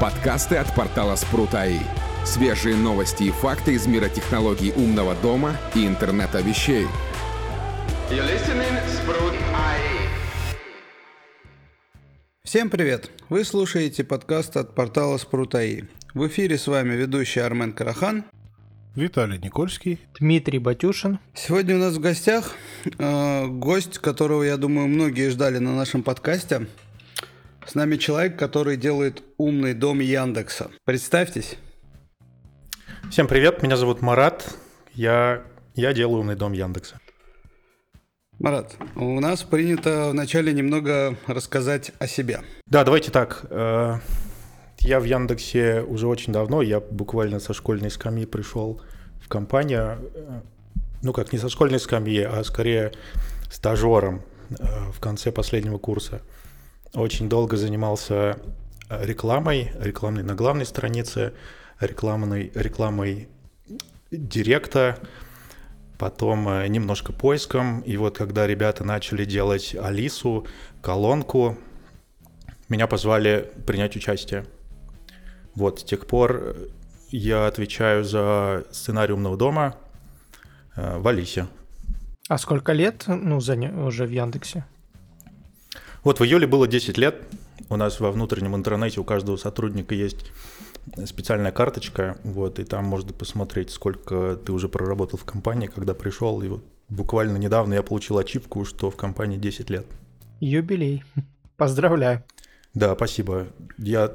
Подкасты от портала Спрут.АИ. Свежие новости и факты из мира технологий умного дома и интернета вещей. Всем привет! Вы слушаете подкаст от портала Спрут.АИ. В эфире с вами ведущий Армен Карахан Виталий Никольский. Дмитрий Батюшин. Сегодня у нас в гостях э, гость, которого, я думаю, многие ждали на нашем подкасте. С нами человек, который делает умный дом Яндекса. Представьтесь. Всем привет, меня зовут Марат. Я, я делаю умный дом Яндекса. Марат, у нас принято вначале немного рассказать о себе. Да, давайте так. Э, я в Яндексе уже очень давно, я буквально со школьной скамьи пришел в компанию, э, ну как не со школьной скамьи, а скорее стажером э, в конце последнего курса. Очень долго занимался э, рекламой, рекламной на главной странице, рекламной, рекламой директа, потом немножко поиском. И вот когда ребята начали делать Алису, колонку, меня позвали принять участие. Вот, с тех пор я отвечаю за сценарий умного дома э, в Алисе. А сколько лет ну, за, уже в Яндексе? Вот в июле было 10 лет. У нас во внутреннем интернете у каждого сотрудника есть специальная карточка, вот, и там можно посмотреть, сколько ты уже проработал в компании, когда пришел. И вот буквально недавно я получил ачивку, что в компании 10 лет. Юбилей. Поздравляю. Да, спасибо. Я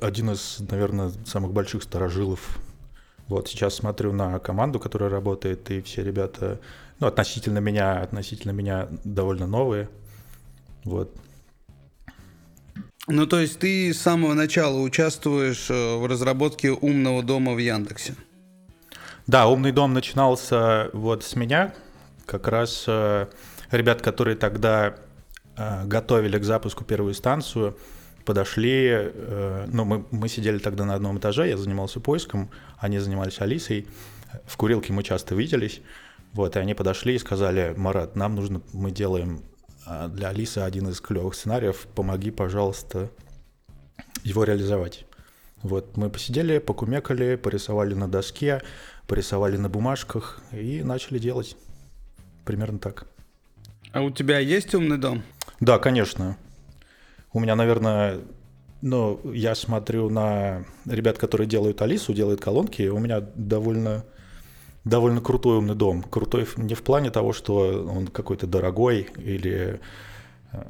один из, наверное, самых больших сторожилов. Вот сейчас смотрю на команду, которая работает, и все ребята, ну, относительно меня, относительно меня довольно новые. Вот. Ну, то есть ты с самого начала участвуешь э, в разработке умного дома в Яндексе? Да, умный дом начинался вот с меня. Как раз э, ребят, которые тогда Э, готовили к запуску первую станцию, подошли, э, ну, мы, мы сидели тогда на одном этаже, я занимался поиском, они занимались Алисой, в курилке мы часто виделись, вот, и они подошли и сказали, Марат, нам нужно, мы делаем для Алисы один из клевых сценариев, помоги, пожалуйста, его реализовать. Вот, мы посидели, покумекали, порисовали на доске, порисовали на бумажках и начали делать. Примерно так. А у тебя есть умный дом? Да, конечно. У меня, наверное, ну, я смотрю на ребят, которые делают Алису, делают колонки, у меня довольно, довольно крутой умный дом. Крутой не в плане того, что он какой-то дорогой или э,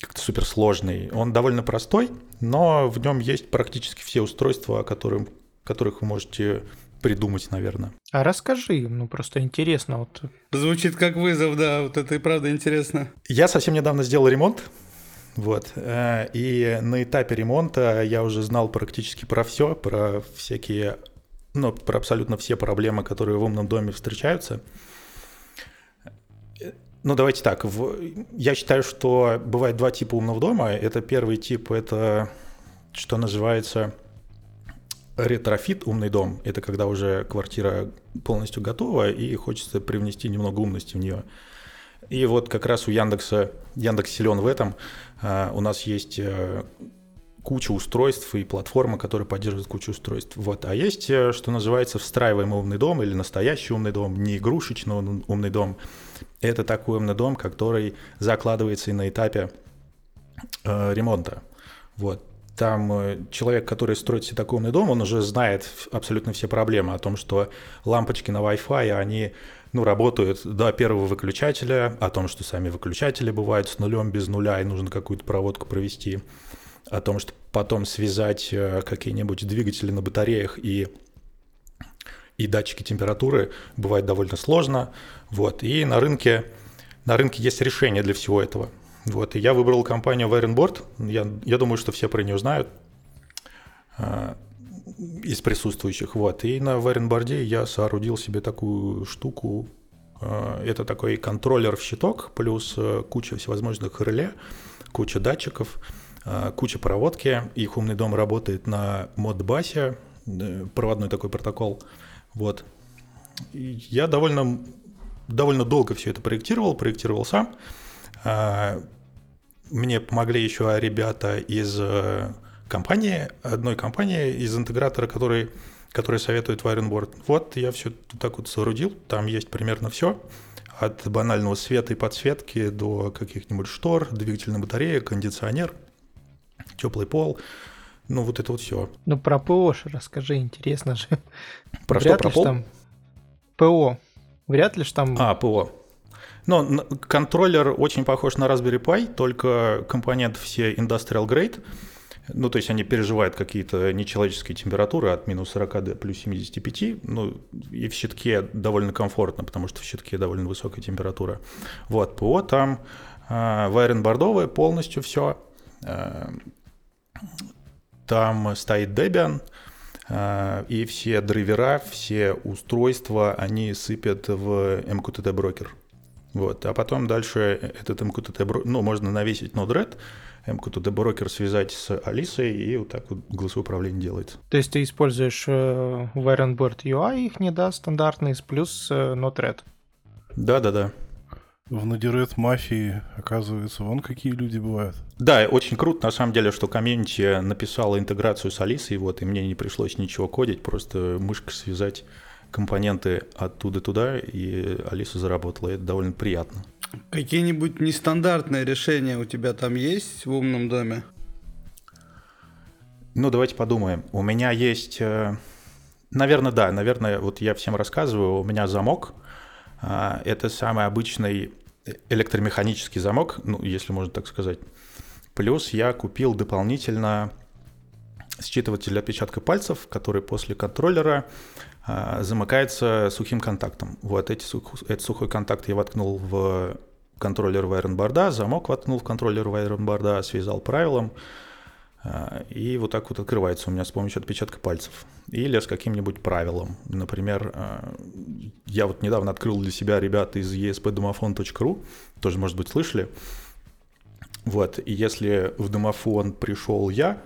как-то суперсложный. Он довольно простой, но в нем есть практически все устройства, которым, которых вы можете придумать, наверное. А расскажи, ну просто интересно. Вот. Звучит как вызов, да, вот это и правда интересно. Я совсем недавно сделал ремонт, вот, э, и на этапе ремонта я уже знал практически про все, про всякие, ну, про абсолютно все проблемы, которые в умном доме встречаются. Ну, давайте так. В... Я считаю, что бывает два типа умного дома. Это первый тип, это что называется retrofit «Умный дом» — это когда уже квартира полностью готова и хочется привнести немного умности в нее. И вот как раз у Яндекса, Яндекс силен в этом. А, у нас есть э, куча устройств и платформа, которая поддерживает кучу устройств. Вот. А есть, э, что называется, встраиваемый умный дом или настоящий умный дом, не игрушечный умный дом. Это такой умный дом, который закладывается и на этапе э, ремонта. Вот. Там э, человек, который строит себе такой умный дом, он уже знает абсолютно все проблемы о том, что лампочки на Wi-Fi, они ну, работают до первого выключателя, о том, что сами выключатели бывают с нулем, без нуля, и нужно какую-то проводку провести, о том, что потом связать э, какие-нибудь двигатели на батареях и и датчики температуры бывает довольно сложно. Вот. И на рынке, на рынке есть решение для всего этого. Вот, и я выбрал компанию Wirenboard. Я, я думаю, что все про нее знают э, из присутствующих. Вот, и на Wirenboard я соорудил себе такую штуку. Э, это такой контроллер в щиток, плюс куча всевозможных реле, куча датчиков, куча проводки. Их умный дом работает на модбасе, э, проводной такой протокол. Вот. Я довольно, довольно долго все это проектировал, проектировал сам. А, мне помогли еще ребята из э, компании, одной компании из интегратора, который, который советует Wirenboard. Вот я все так вот соорудил, там есть примерно все. От банального света и подсветки до каких-нибудь штор, двигательной батареи, кондиционер, теплый пол. Ну, вот это вот все. Ну, про ПО же расскажи, интересно же. Про Вряд что, про пол? там ПО. Вряд ли ж там... А, ПО. Но контроллер очень похож на Raspberry Pi, только компоненты все industrial grade. Ну, то есть они переживают какие-то нечеловеческие температуры от минус 40 до плюс 75. Ну, и в щитке довольно комфортно, потому что в щитке довольно высокая температура. Вот, ПО там э, вайрен-бордовое полностью все. Там стоит Debian, э, и все драйвера, все устройства, они сыпят в MQTT брокер. Вот. А потом дальше этот MQTT брокер, ну, можно навесить Node-RED, MQTT брокер связать с Алисой, и вот так вот голосовое управление делается. То есть ты используешь э, Wirenboard UI, их не да, стандартный, плюс э, Node-RED. Да-да-да. В Надирет мафии, оказывается, вон какие люди бывают. Да, очень круто, на самом деле, что комьюнити написала интеграцию с Алисой, вот, и мне не пришлось ничего кодить, просто мышкой связать компоненты оттуда туда, и Алиса заработала, и это довольно приятно. Какие-нибудь нестандартные решения у тебя там есть в умном доме? Ну, давайте подумаем. У меня есть... э, Наверное, да. Наверное, вот я всем рассказываю, у меня замок. А, Это самый обычный электромеханический замок, ну, если можно так сказать. Плюс я купил дополнительно считыватель отпечатка пальцев, который после контроллера а, замыкается сухим контактом. Вот эти этот сухой контакт я воткнул в контроллер Wirenboard, замок воткнул в контроллер Wirenboard, связал правилом, и вот так вот открывается у меня с помощью отпечатка пальцев. Или с каким-нибудь правилом. Например, а, я вот недавно открыл для себя ребята из espdomofon.ru, тоже, может быть, слышали. Вот, и если в домофон пришел я,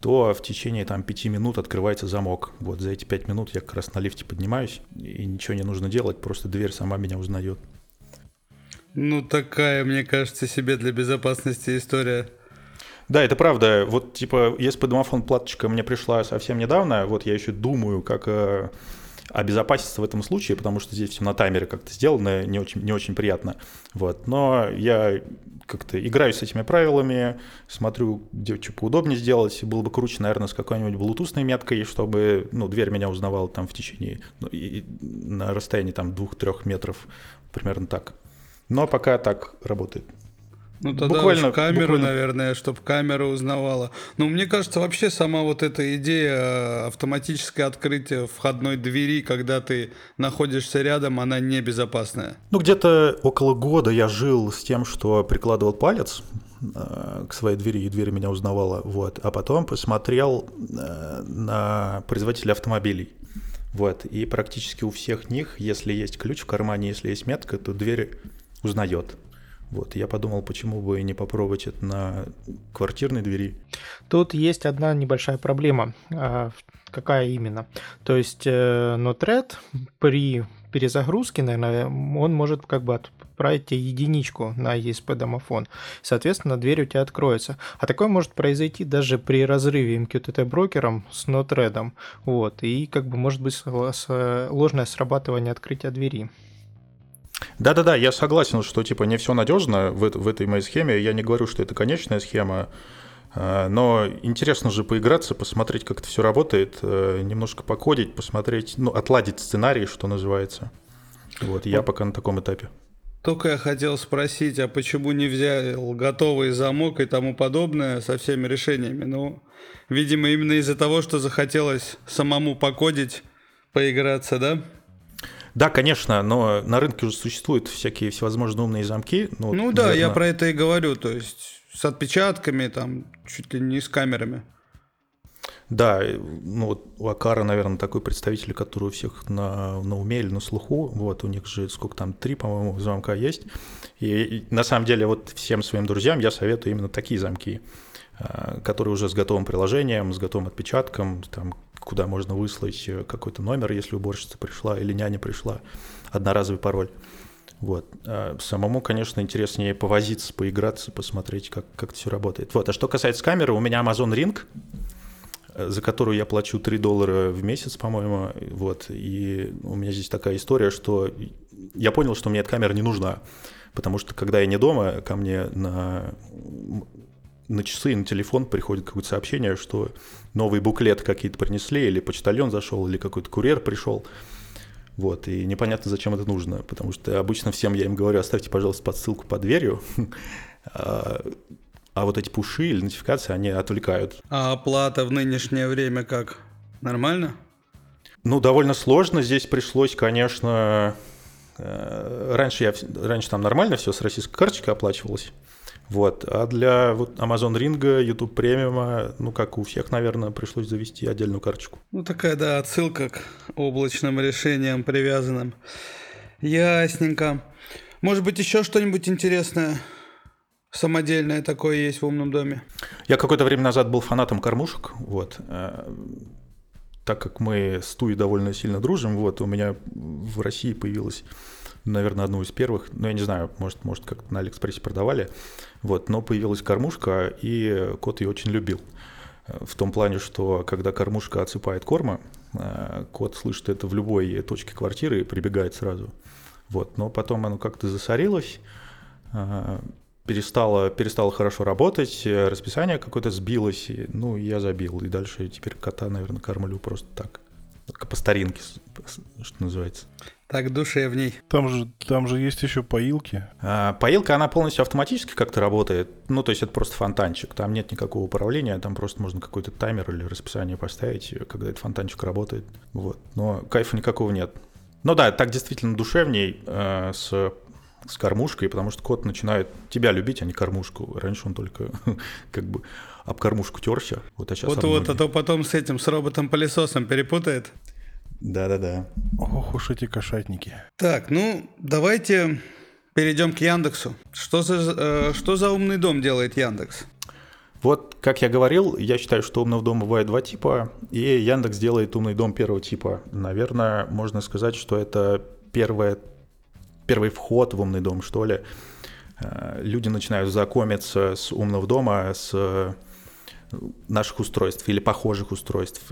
то в течение там пяти минут открывается замок. Вот за эти пять минут я как раз на лифте поднимаюсь, и ничего не нужно делать, просто дверь сама меня узнает. Ну, такая, мне кажется, себе для безопасности история. Да, это правда. Вот, типа, если домофон платочка мне пришла совсем недавно, вот я еще думаю, как э, обезопаситься в этом случае, потому что здесь все на таймере как-то сделано, не очень, не очень приятно. Вот. Но я как-то играю с этими правилами, смотрю, где что поудобнее сделать. Было бы круче, наверное, с какой-нибудь блутусной меткой, чтобы ну, дверь меня узнавала там в течение, ну, и, на расстоянии там двух-трех метров, примерно так. Но пока так работает. Ну тогда Буквально- камеру, буквально- наверное, чтобы камера узнавала. Ну, мне кажется, вообще сама вот эта идея э, автоматическое открытие входной двери, когда ты находишься рядом, она небезопасная. Ну, где-то около года я жил с тем, что прикладывал палец э, к своей двери, и дверь меня узнавала, вот. А потом посмотрел э, на производителя автомобилей. Вот, и практически у всех них, если есть ключ в кармане, если есть метка, то дверь узнает. Вот, я подумал, почему бы и не попробовать это на квартирной двери. Тут есть одна небольшая проблема. А, Какая именно? То есть э, Node-RED при перезагрузке, наверное, он может как бы отправить тебе единичку на ESP домофон. Соответственно, дверь у тебя откроется. А такое может произойти даже при разрыве MQTT брокером с Node-RED. Вот. И как бы может быть ложное срабатывание открытия двери. Да-да-да, я согласен, что типа не все надежно в, в этой моей схеме. Я не говорю, что это конечная схема, э, но интересно же поиграться, посмотреть, как это все работает, э, немножко покодить, посмотреть, ну, отладить сценарий, что называется. Вот, я пока на таком этапе. Только я хотел спросить, а почему не взял готовый замок и тому подобное со всеми решениями? Ну, видимо, именно из-за того, что захотелось самому покодить, поиграться, да? Да, конечно, но на рынке уже существуют всякие всевозможные умные замки. Ну, Ну да, я наверно, про это и говорю, то есть с отпечатками, там, чуть ли не с камерами. Да, ну вот у Акара, наверное, такой представитель, который у всех на, на уме или на слуху. Вот у них же сколько там, три, по-моему, замка есть. И, и на самом деле вот всем своим друзьям я советую именно такие замки, а, которые уже с готовым приложением, с готовым отпечатком, там, куда можно выслать э, какой-то номер, если уборщица пришла или няня пришла, одноразовый пароль. Вот. А Самому, конечно, интереснее повозиться, поиграться, посмотреть, как, как это все работает. Вот. А что касается камеры, у меня Amazon Ring, за которую я плачу 3 доллара в месяц, по-моему. Вот. И у меня здесь такая история, что я понял, что мне эта камера не нужна. Потому что когда я не дома, ко мне на, на часы, на телефон приходит какое-то сообщение, что новый буклет какие-то принесли, или почтальон зашел, или какой-то курьер пришел. Вот, и непонятно, зачем это нужно, потому что обычно всем я им говорю, оставьте, пожалуйста, подсылку под дверью, а, а вот эти пуши или нотификации, они отвлекают. А оплата в нынешнее время как? Нормально? Ну, довольно сложно. Здесь пришлось, конечно... Э, раньше, я, раньше там нормально все с российской карточкой оплачивалось. Вот. А для вот Amazon Ring, YouTube премиума, ну, как у всех, наверное, пришлось завести отдельную карточку. Ну, такая, да, отсылка к облачным решениям привязанным. Ясненько. Может быть, еще что-нибудь интересное? Самодельное такое есть в умном доме. Я какое-то время назад был фанатом кормушек, вот. Э, так как мы с Туей довольно сильно дружим, вот, у меня в России появилась наверное, одну из первых, ну, я не знаю, может, может как-то на Алиэкспрессе продавали, вот, но появилась кормушка, и кот ее очень любил. В том плане, что когда кормушка отсыпает корма, э, кот слышит это в любой точке квартиры и прибегает сразу. Вот, но потом оно как-то засорилось, э, перестало, перестало хорошо работать, расписание какое-то сбилось, и, ну, я забил. И дальше теперь кота, наверное, кормлю просто так. По старинке, что называется. Так душевней. Там же, там же есть еще поилки. А, поилка, она полностью автоматически как-то работает. Ну, то есть это просто фонтанчик. Там нет никакого управления, там просто можно какой-то таймер или расписание поставить, когда этот фонтанчик работает. Вот. Но кайфа никакого нет. Ну да, так действительно душевней э, с с кормушкой, потому что кот начинает тебя любить, а не кормушку. Раньше он только как бы об кормушку терся. Вот, а сейчас вот, вот, а то потом с этим, с роботом-пылесосом перепутает. Да-да-да. Ох уж эти кошатники. Так, ну, давайте перейдем к Яндексу. Что за, э, что за умный дом делает Яндекс? Вот, как я говорил, я считаю, что умного дома бывает два типа, и Яндекс делает умный дом первого типа. Наверное, можно сказать, что это первое, первый вход в умный дом, что ли. Э, люди начинают знакомиться с умного дома, с наших устройств или похожих устройств.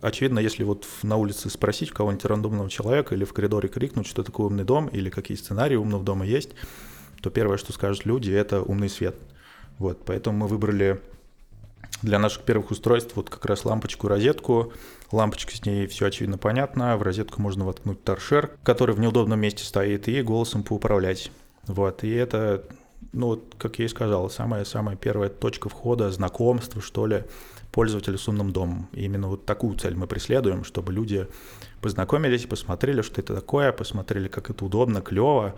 Очевидно, если вот на улице спросить кого-нибудь рандомного человека или в коридоре крикнуть, что такое умный дом или какие сценарии умного дома есть, то первое, что скажут люди, это умный свет. Вот, поэтому мы выбрали для наших первых устройств вот как раз лампочку-розетку. Лампочка с ней все очевидно понятно. В розетку можно воткнуть торшер, который в неудобном месте стоит, и голосом поуправлять. Вот, и это ну, вот, как я и сказал, самая-самая первая точка входа, знакомства, что ли, пользователя с умным домом. И именно вот такую цель мы преследуем, чтобы люди познакомились, посмотрели, что это такое, посмотрели, как это удобно, клево,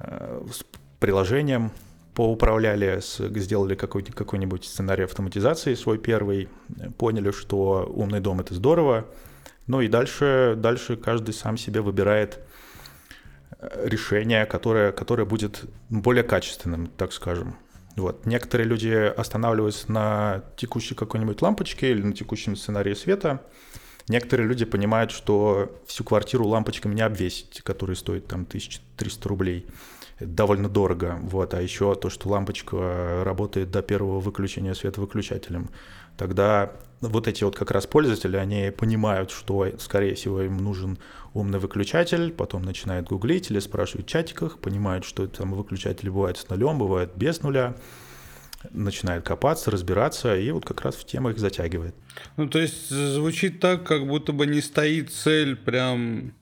э, с приложением поуправляли, сделали какой-нибудь, какой-нибудь сценарий автоматизации свой первый, поняли, что умный дом — это здорово, ну и дальше, дальше каждый сам себе выбирает решение, которое, которое будет более качественным, так скажем. Вот. Некоторые люди останавливаются на текущей какой-нибудь лампочке или на текущем сценарии света. Некоторые люди понимают, что всю квартиру лампочками не обвесить, которые стоят там 1300 рублей. Это довольно дорого. Вот. А еще то, что лампочка работает до первого выключения света выключателем. Тогда вот эти вот как раз пользователи, они понимают, что, скорее всего, им нужен умный выключатель, потом начинают гуглить или спрашивать в чатиках, понимают, что там выключатели бывают с нулем, бывают без нуля, начинает копаться, разбираться, и вот как раз в тему их затягивает. Ну, то есть звучит так, как будто бы не стоит цель прям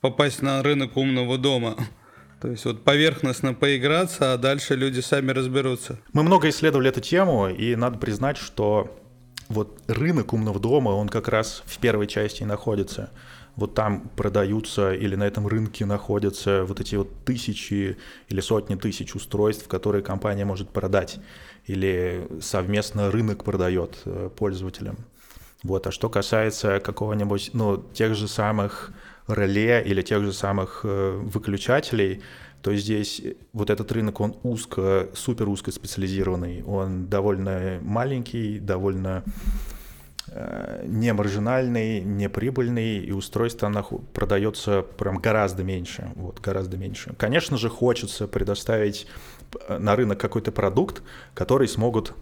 попасть на рынок умного дома. То есть вот поверхностно поиграться, а дальше люди сами разберутся. Мы много исследовали эту тему, и надо признать, что вот рынок умного дома, он как раз в первой части находится. Вот там продаются или на этом рынке находятся вот эти вот тысячи или сотни тысяч устройств, которые компания может продать, или совместно рынок продает э, пользователям. Вот. А что касается какого-нибудь, ну, тех же самых реле или тех же самых э, выключателей, то здесь вот этот рынок, он узко, супер узко специализированный, он довольно маленький, довольно э, не маржинальный, не прибыльный, и устройство оно продается прям гораздо меньше, вот, гораздо меньше. Конечно же, хочется предоставить э, на рынок какой-то продукт, который смогут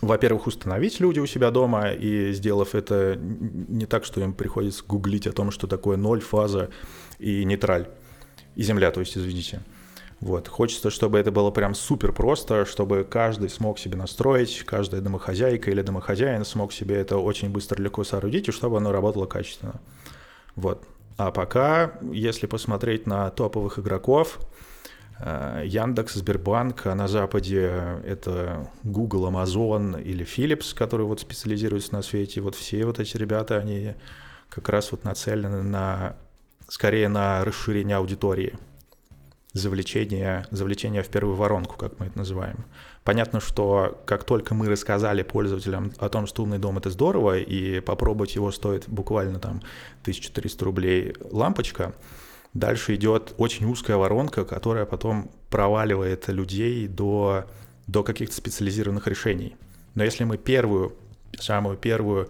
во-первых, установить люди у себя дома, и сделав это не так, что им приходится гуглить о том, что такое ноль, фаза и нейтраль, и земля, то есть, извините. Вот. Хочется, чтобы это было прям супер просто, чтобы каждый смог себе настроить, каждая домохозяйка или домохозяин смог себе это очень быстро легко соорудить, и чтобы оно работало качественно. Вот. А пока, если посмотреть на топовых игроков, э, Яндекс, Сбербанк, а на Западе это Google, Amazon или Philips, которые вот специализируются на свете. Вот все вот эти ребята, они как раз вот нацелены на, скорее на расширение аудитории завлечение, завлечение в первую воронку, как мы это называем. Понятно, что как только мы рассказали пользователям о том, что умный дом это здорово, и попробовать его стоит буквально там 1300 рублей лампочка, дальше идет очень узкая воронка, которая потом проваливает людей до, до каких-то специализированных решений. Но если мы первую, самую первую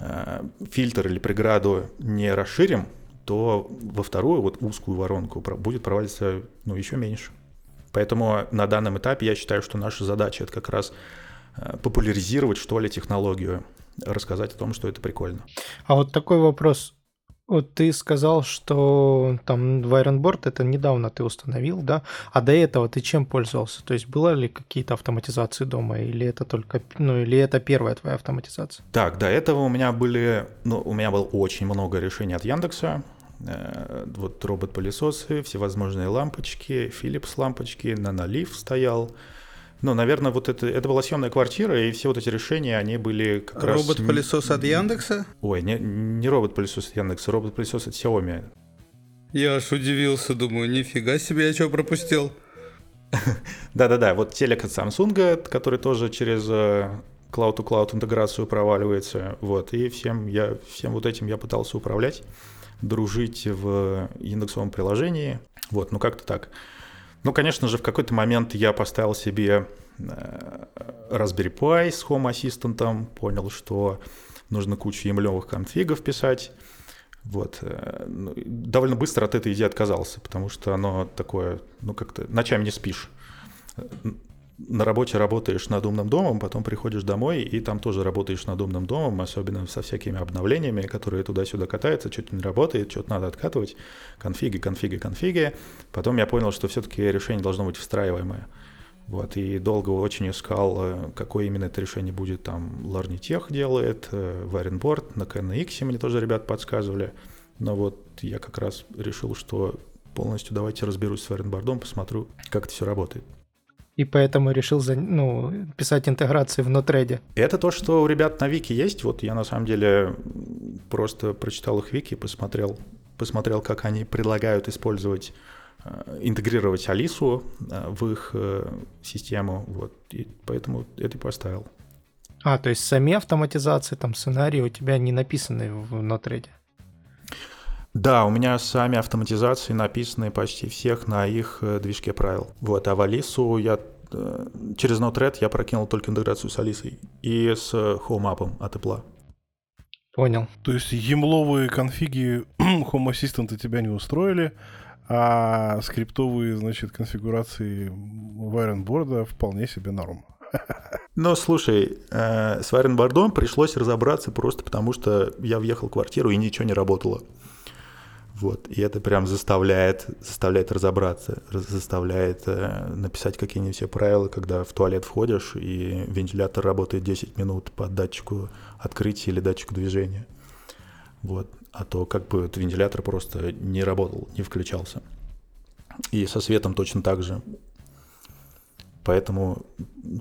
э, фильтр или преграду не расширим, то во вторую вот узкую воронку будет провалиться ну, еще меньше. Поэтому на данном этапе я считаю, что наша задача это как раз э, популяризировать, что ли, технологию, рассказать о том, что это прикольно. А вот такой вопрос. Вот ты сказал, что там Wirenboard это недавно ты установил, да? А до этого ты чем пользовался? То есть было ли какие-то автоматизации дома, или это только, ну, или это первая твоя автоматизация? Так, до этого у меня были, ну, у меня было очень много решений от Яндекса. Э, вот робот-пылесосы, всевозможные лампочки, Philips лампочки, нанолив стоял. Ну, наверное, вот это, это была съемная квартира, и все вот эти решения, они были как раз... Робот-пылесос от Яндекса? Ой, не, не робот-пылесос от Яндекса, робот-пылесос от Xiaomi. Я аж удивился, думаю, нифига себе, я что пропустил? Да-да-да, вот телек от Samsung, который тоже через cloud-to-cloud э, интеграцию проваливается, вот, и всем, я, всем вот этим я пытался управлять дружить в индексовом приложении. Вот, ну как-то так. Ну, конечно же, в какой-то момент я поставил себе э, Raspberry Pi с Home Assistant, понял, что нужно кучу емлевых конфигов писать. Вот. Э, ну, довольно быстро от этой идеи отказался, потому что оно такое, ну как-то ночами не спишь на работе работаешь над умным домом, потом приходишь домой и там тоже работаешь над умным домом, особенно со всякими обновлениями, которые туда-сюда катаются, что-то не работает, что-то надо откатывать, конфиги, конфиги, конфиги. Потом я понял, что все-таки решение должно быть встраиваемое. Вот, и долго очень искал, э, какое именно это решение будет. Там Larnitech делает, Wirenboard, э, на KNX мне тоже ребят подсказывали. Но вот я как раз решил, что полностью давайте разберусь с Wirenboard, посмотрю, как это все работает и поэтому решил за, ну, писать интеграции в Node-RED. Это то, что у ребят на Вики есть. Вот я на самом деле просто прочитал их Вики, посмотрел, посмотрел, как они предлагают использовать э, интегрировать Алису э, в их э, систему, вот, и поэтому это и поставил. А, то есть сами автоматизации, там, сценарии у тебя не написаны в Node-RED? Да, у меня сами автоматизации написаны почти всех на их э, движке правил. Вот, а в Алису я э, через Node-RED я прокинул только интеграцию с Алисой и с Home App от Apple. Понял. То есть емловые конфиги Home Assistant тебя не устроили, а скриптовые, значит, конфигурации Wirenboard вполне себе норм. Ну, слушай, э, с Wirenboard пришлось разобраться просто потому, что я въехал в квартиру и ничего не работало. Вот. И это прям заставляет, заставляет разобраться, заставляет э, написать какие-нибудь все правила, когда в туалет входишь, и вентилятор работает 10 минут по датчику открытия или датчику движения. Вот. А то как бы этот вентилятор просто не работал, не включался. И со светом точно так же. Поэтому,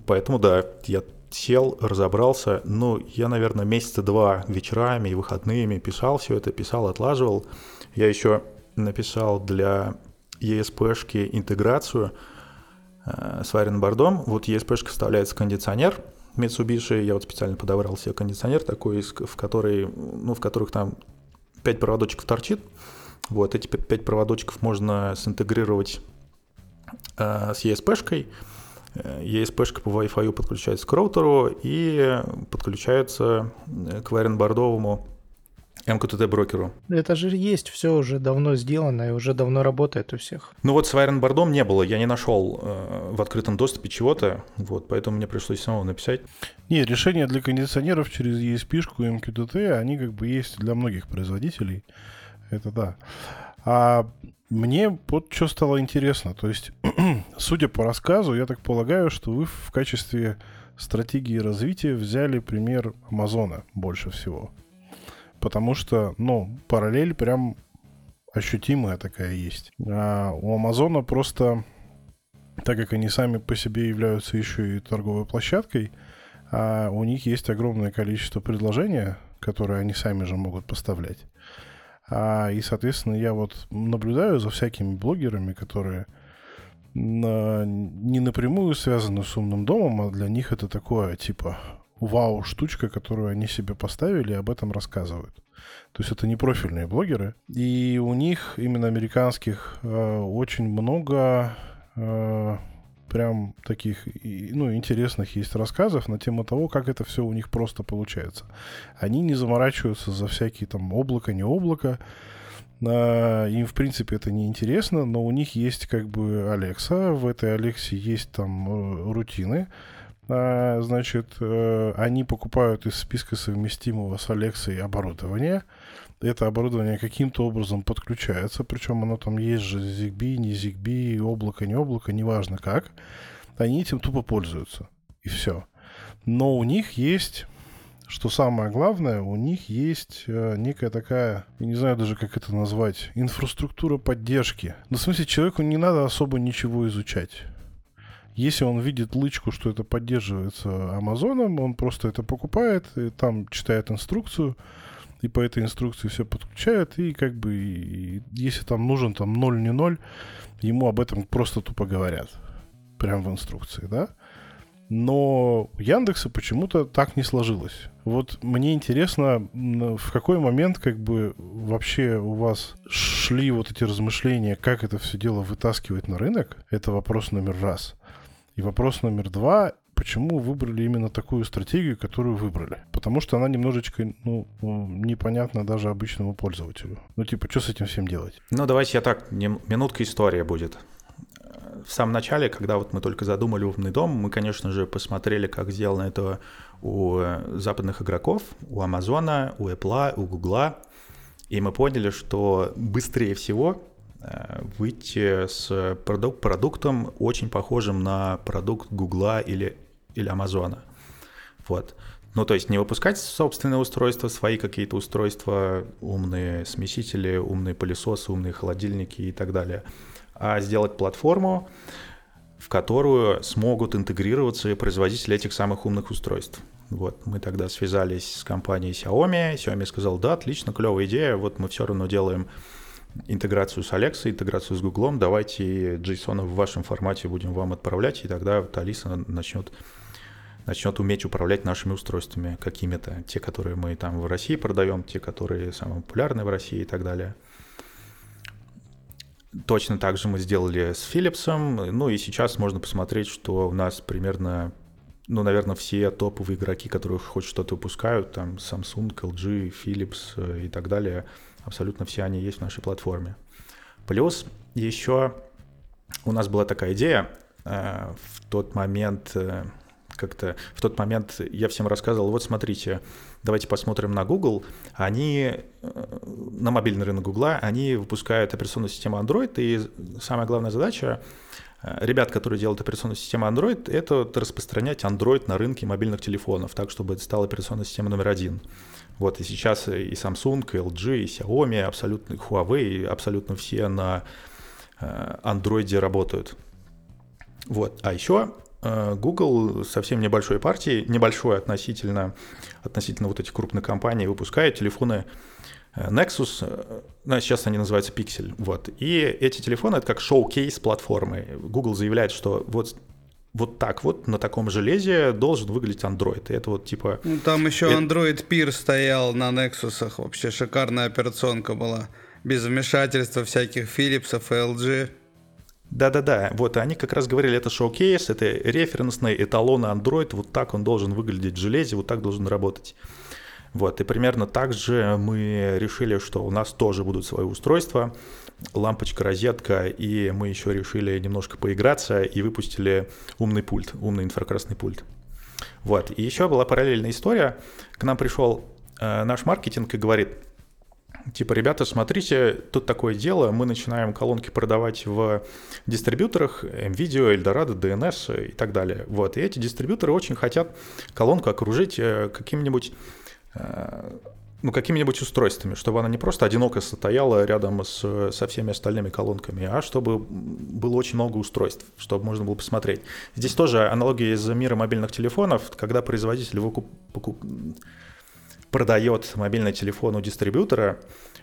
поэтому да, я сел, разобрался. Ну, я, наверное, месяца два вечерами и выходными писал все это, писал, отлаживал. Я еще написал для ESP-шки интеграцию э, с варенбордом. Вот ESP-шка вставляется кондиционер Mitsubishi. Я вот специально подобрал себе кондиционер такой, в, который, ну, в которых там 5 проводочков торчит. Вот эти 5 проводочков можно синтегрировать э, с ESP-шкой. ESP-шка по Wi-Fi подключается к роутеру и подключается к варенбордовому MQTT брокеру. Это же есть, все уже давно сделано и уже давно работает у всех. Ну вот с Вайренбордом не было, я не нашел э, в открытом доступе чего-то, вот, поэтому мне пришлось самому написать. Не, решения для кондиционеров через ESP-шку и MQTT, они как бы есть для многих производителей. Это да. А мне вот что стало интересно. То есть, судя по рассказу, я так полагаю, что вы в качестве стратегии развития взяли пример Амазона больше всего. Потому что, ну, параллель прям ощутимая такая есть. А у Амазона просто, так как они сами по себе являются еще и торговой площадкой, а у них есть огромное количество предложений, которые они сами же могут поставлять. А, и, соответственно, я вот наблюдаю за всякими блогерами, которые на, не напрямую связаны с умным домом, а для них это такое, типа, вау-штучка, которую они себе поставили и об этом рассказывают. То есть это не профильные блогеры. И у них, именно американских, э, очень много э, прям таких, ну, интересных есть рассказов на тему того, как это все у них просто получается. Они не заморачиваются за всякие там облако, не облако. Им, в принципе, это не интересно, но у них есть как бы Алекса, в этой Алексе есть там э, рутины, значит, э, они покупают из списка совместимого с Алексой оборудование. Это оборудование каким-то образом подключается, причем оно там есть же ZigBee, не ZigBee, облако, не облако, неважно как. Они этим тупо пользуются. И все. Но у них есть что самое главное, у них есть э, некая такая, я не знаю даже, как это назвать, инфраструктура поддержки. Ну, в смысле, человеку не надо особо ничего изучать. Если он видит лычку, что это поддерживается Амазоном, он просто это покупает, и там читает инструкцию, и по этой инструкции все подключает, и как бы, и, если там нужен там 0 не 0, ему об этом просто тупо говорят. Прям в инструкции, да? Но у Яндекса почему-то так не сложилось. Вот мне интересно, в какой момент как бы вообще у вас шли вот эти размышления, как это все дело вытаскивать на рынок? Это вопрос номер раз. И вопрос номер два, почему выбрали именно такую стратегию, которую выбрали? Потому что она немножечко, ну, непонятна даже обычному пользователю. Ну, типа, что с этим всем делать? Ну, давайте я так, минутка история будет. В самом начале, когда вот мы только задумали умный дом, мы, конечно же, посмотрели, как сделано это у западных игроков, у Амазона, у Apple, у Гугла, и мы поняли, что быстрее всего Э, выйти с продук продуктом, очень похожим на продукт Гугла или, или Амазона. Вот. Ну, то есть не выпускать собственные устройства, свои какие-то устройства, умные смесители, умные пылесосы, умные холодильники и так далее, а сделать платформу, в которую смогут интегрироваться производители этих самых умных устройств. Вот, мы тогда связались с компанией Xiaomi, Xiaomi сказал, да, отлично, клевая идея, вот мы все равно делаем интеграцию с Alexa, интеграцию с Google, давайте JSON в вашем формате будем вам отправлять, и тогда вот Алиса начнет, начнет уметь управлять нашими устройствами какими-то, те, которые мы там в России продаем, те, которые самые популярные в России и так далее. Точно так же мы сделали с Philips, ну и сейчас можно посмотреть, что у нас примерно ну, наверное, все топовые игроки, которые хоть что-то выпускают, там Samsung, LG, Philips э, и так далее – Абсолютно все они есть в нашей платформе. Плюс еще у нас была такая идея э, в тот момент, э, как-то в тот момент я всем рассказывал, вот смотрите, давайте посмотрим на Google, они э, на мобильный рынок Google, они выпускают операционную систему Android, и самая главная задача ребят, которые делают операционную систему Android, это распространять Android на рынке мобильных телефонов, так, чтобы это стала операционная система номер один. Вот и сейчас и Samsung, и LG, и Xiaomi, абсолютно Huawei, абсолютно все на э, Android работают. Вот. А еще э, Google совсем небольшой партии, небольшой относительно, относительно вот этих крупных компаний, выпускает телефоны э, Nexus, ну, сейчас они называются Pixel, вот, и эти телефоны это как шоу-кейс платформы. Google заявляет, что вот вот так вот на таком железе должен выглядеть Android. И это вот типа... Ну, там еще это... Android Peer стоял на Nexus. Вообще шикарная операционка была. Без вмешательства всяких Philips и LG. Да-да-да, вот они как раз говорили, это шоу-кейс, это референсные эталоны Android, вот так он должен выглядеть в железе, вот так должен работать. Вот, и примерно так же мы решили, что у нас тоже будут свои устройства, лампочка, розетка, и мы еще решили немножко поиграться и выпустили умный пульт, умный инфракрасный пульт. Вот, и еще была параллельная история. К нам пришел э, наш маркетинг и говорит, типа, ребята, смотрите, тут такое дело, мы начинаем колонки продавать в дистрибьюторах, NVIDIA, Eldorado, DNS и так далее. Вот, и эти дистрибьюторы очень хотят колонку окружить э, каким-нибудь э, ну, какими-нибудь устройствами, чтобы она не просто одиноко стояла рядом с, со всеми остальными колонками, а чтобы было очень много устройств, чтобы можно было посмотреть. Здесь тоже аналогия из мира мобильных телефонов, когда производитель выкуп, покуп, продает мобильный телефон у дистрибьютора,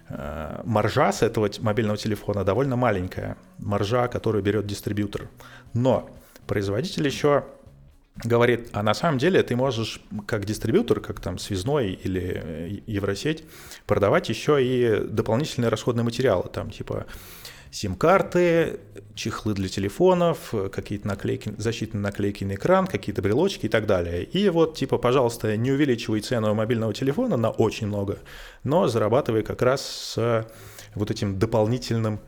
э, маржа с этого мобильного телефона довольно маленькая, маржа, которую берет дистрибьютор. Но производитель еще говорит, а на самом деле ты можешь как дистрибьютор, как там связной или э, Евросеть, продавать еще и дополнительные расходные материалы, там типа сим-карты, чехлы для телефонов, какие-то наклейки, защитные наклейки на экран, какие-то брелочки и так далее. И вот, типа, пожалуйста, не увеличивай цену мобильного телефона на очень много, но зарабатывай как раз с вот этим дополнительным,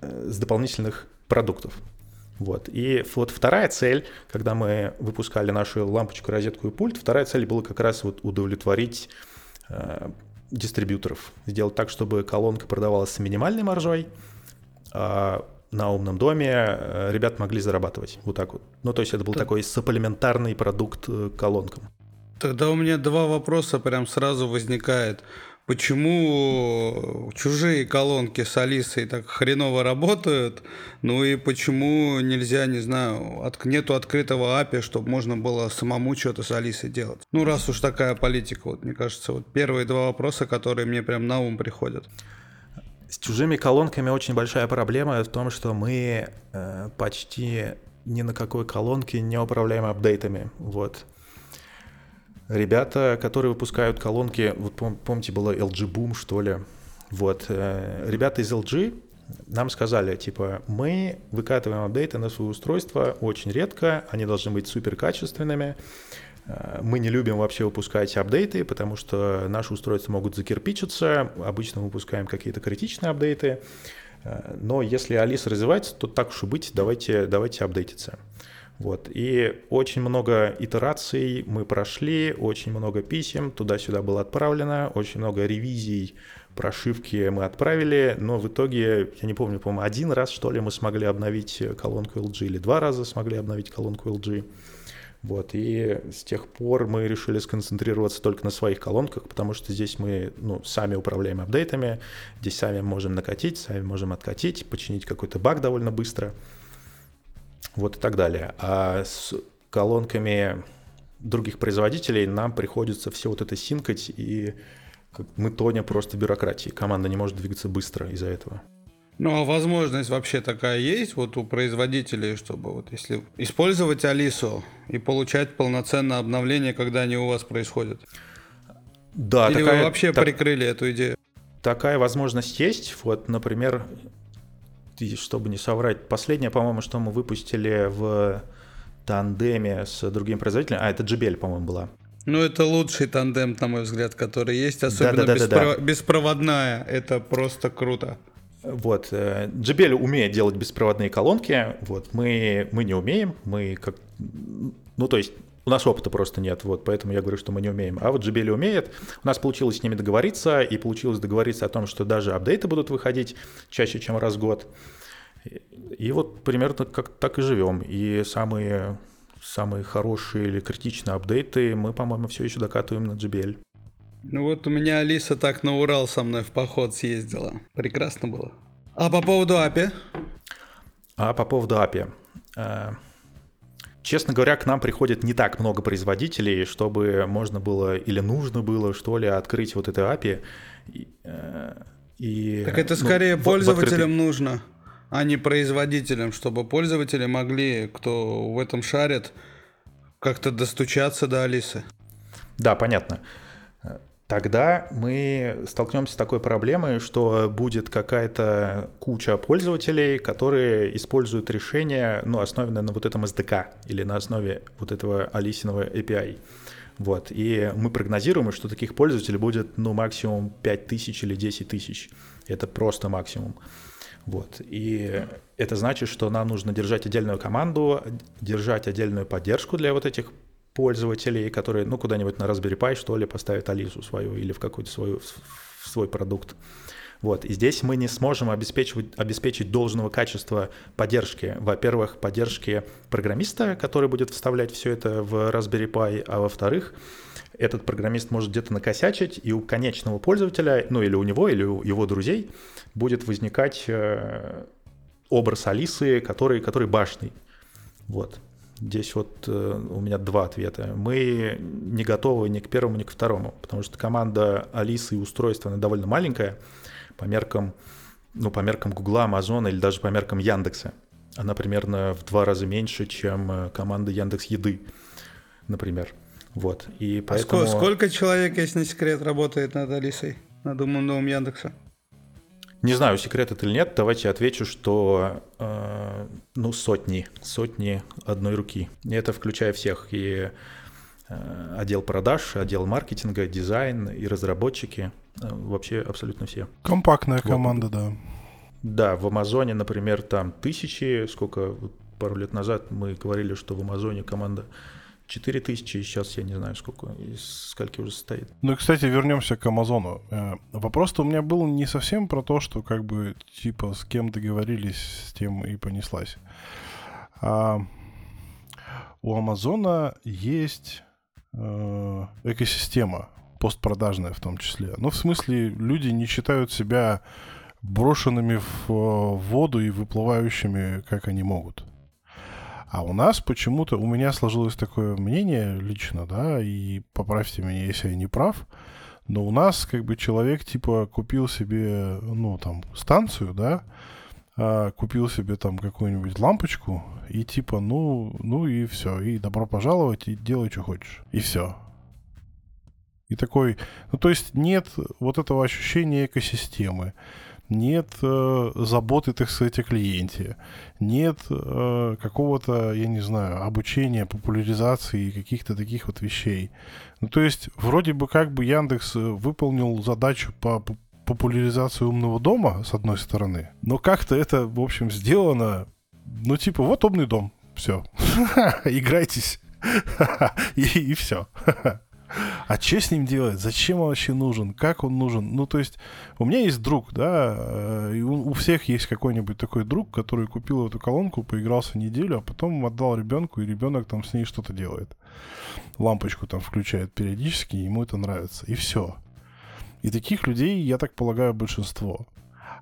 э, с дополнительных продуктов. Вот. И вот вторая цель, когда мы выпускали нашу лампочку, розетку и пульт, вторая цель была как раз вот удовлетворить э, дистрибьюторов. Сделать так, чтобы колонка продавалась с минимальной маржой, а на умном доме э, ребят могли зарабатывать. Вот так вот. Ну, то есть это был так. такой сапплементарный продукт э, колонкам. Тогда у меня два вопроса прям сразу возникает почему чужие колонки с Алисой так хреново работают, ну и почему нельзя, не знаю, от, нету открытого API, чтобы можно было самому что-то с Алисой делать. Ну, раз уж такая политика, вот мне кажется, вот первые два вопроса, которые мне прям на ум приходят. С чужими колонками очень большая проблема в том, что мы э, почти ни на какой колонке не управляем апдейтами. Вот ребята, которые выпускают колонки, вот помните, было LG Boom, что ли, вот, э, ребята из LG нам сказали, типа, мы выкатываем апдейты на свое устройство очень редко, они должны быть супер качественными, э, мы не любим вообще выпускать апдейты, потому что наши устройства могут закирпичиться, обычно выпускаем какие-то критичные апдейты, э, но если Алиса развивается, то так уж и быть, давайте, давайте апдейтиться. Вот. И очень много итераций мы прошли, очень много писем туда-сюда было отправлено, очень много ревизий, прошивки мы отправили, но в итоге, я не помню, по-моему, один раз, что ли, мы смогли обновить колонку LG, или два раза смогли обновить колонку LG. Вот, и с тех пор мы решили сконцентрироваться только на своих колонках, потому что здесь мы ну, сами управляем апдейтами, здесь сами можем накатить, сами можем откатить, починить какой-то баг довольно быстро – вот и так далее. А с колонками других производителей нам приходится все вот это синкать, и мы тонем просто бюрократии. Команда не может двигаться быстро из-за этого. Ну, а возможность вообще такая есть вот у производителей, чтобы вот если использовать Алису и получать полноценное обновление, когда они у вас происходят? Да, Или такая, вы вообще так, прикрыли эту идею? Такая возможность есть. Вот, например, чтобы не соврать, последнее, по-моему, что мы выпустили в тандеме с другим производителем, а это JBL, по-моему, была. Ну, это лучший тандем, на мой взгляд, который есть, особенно да, да, да, беспро... да, беспроводная. Это просто круто. Вот, JBL э, умеет делать беспроводные колонки, вот, мы, мы не умеем, мы как, ну, то есть у нас опыта просто нет, вот, поэтому я говорю, что мы не умеем. А вот JBL умеет. У нас получилось с ними договориться, и получилось договориться о том, что даже апдейты будут выходить чаще, чем раз в год. И вот примерно как так и живем. И самые, самые хорошие или критичные апдейты мы, по-моему, все еще докатываем на JBL. Ну вот у меня Алиса так на Урал со мной в поход съездила. Прекрасно было. А по поводу API? А по поводу API. Честно говоря, к нам приходит не так много производителей, чтобы можно было или нужно было, что ли, открыть вот это API. И, э, и, так это ну, скорее ну, пользователям открытый... нужно, а не производителям, чтобы пользователи могли, кто в этом шарит, как-то достучаться до Алисы. Да, понятно тогда мы столкнемся с такой проблемой, что будет какая-то куча пользователей, которые используют решение, ну, основанное на вот этом SDK или на основе вот этого Алисиного API. Вот. И мы прогнозируем, что таких пользователей будет ну, максимум 5 тысяч или 10 тысяч. Это просто максимум. Вот. И это значит, что нам нужно держать отдельную команду, держать отдельную поддержку для вот этих пользователей, которые, ну, куда-нибудь на Raspberry Pi, что ли, поставят Алису свою или в какой-то свой, в свой продукт. Вот. И здесь мы не сможем обеспечивать, обеспечить должного качества поддержки. Во-первых, поддержки программиста, который будет вставлять все это в Raspberry Pi, а во-вторых, этот программист может где-то накосячить, и у конечного пользователя, ну или у него, или у его друзей будет возникать э, образ Алисы, который, который башный. Вот. Здесь вот э, у меня два ответа. Мы не готовы ни к первому, ни к второму, потому что команда Алисы и устройства, она довольно маленькая по меркам, ну, по меркам Гугла, Амазона или даже по меркам Яндекса. Она примерно в два раза меньше, чем э, команда Яндекс Еды, например. Вот. И а поэтому... А сколько, сколько человек, если не секрет, работает над Алисой, над умным новым Яндекса? Не знаю, секрет это или нет, давайте отвечу, что э, ну сотни, сотни одной руки. И это включая всех, и э, отдел продаж, отдел маркетинга, дизайн, и разработчики, э, вообще абсолютно все. Компактная вот. команда, да. Да, в Амазоне, например, там тысячи, сколько, пару лет назад мы говорили, что в Амазоне команда 4 тысячи, сейчас я не знаю, сколько, из скольки уже состоит. Ну и, кстати, вернемся к Амазону. Э, вопрос-то у меня был не совсем про то, что как бы, типа, с кем договорились, с тем и понеслась. А у Амазона есть э, экосистема, постпродажная в том числе. Ну, в смысле, люди не считают себя брошенными в воду и выплывающими, как они могут. А у нас почему-то, у меня сложилось такое мнение лично, да, и поправьте меня, если я не прав, но у нас как бы человек типа купил себе, ну, там, станцию, да, а, купил себе там какую-нибудь лампочку и типа, ну, ну и все, и добро пожаловать, и делай, что хочешь. И все. И такой, ну то есть нет вот этого ощущения экосистемы нет э, заботы, так сказать, о клиенте, нет э, какого-то, я не знаю, обучения, популяризации каких-то таких вот вещей. Ну, то есть, вроде бы как бы Яндекс э, выполнил задачу по популяризации умного дома, с одной стороны, но как-то это, в общем, сделано, ну, типа, вот умный дом, все, играйтесь, и все. А что с ним делать? Зачем он вообще нужен? Как он нужен? Ну, то есть, у меня есть друг, да, э, и у, у всех есть какой-нибудь такой друг, который купил эту колонку, поигрался неделю, а потом отдал ребенку, и ребенок там с ней что-то делает. Лампочку там включает периодически, ему это нравится. И все. И таких людей, я так полагаю, большинство.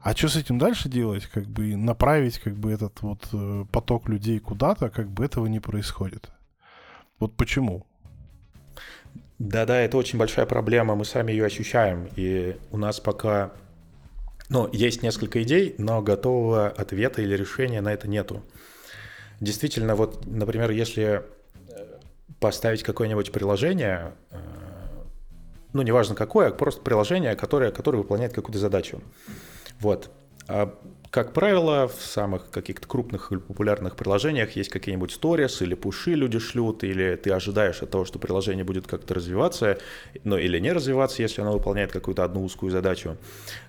А что с этим дальше делать? Как бы направить как бы этот вот э, поток людей куда-то, как бы этого не происходит. Вот почему? Да-да, это очень большая проблема, мы сами ее ощущаем, и у нас пока, ну, есть несколько идей, но готового ответа или решения на это нету. Действительно, вот, например, если э, поставить какое-нибудь приложение, э, ну, неважно какое, а просто приложение, которое, которое выполняет какую-то задачу. Вот. А как правило, в самых каких-то крупных или популярных приложениях есть какие-нибудь сторис или пуши люди шлют, или ты ожидаешь от того, что приложение будет как-то развиваться, ну или не развиваться, если оно выполняет какую-то одну узкую задачу.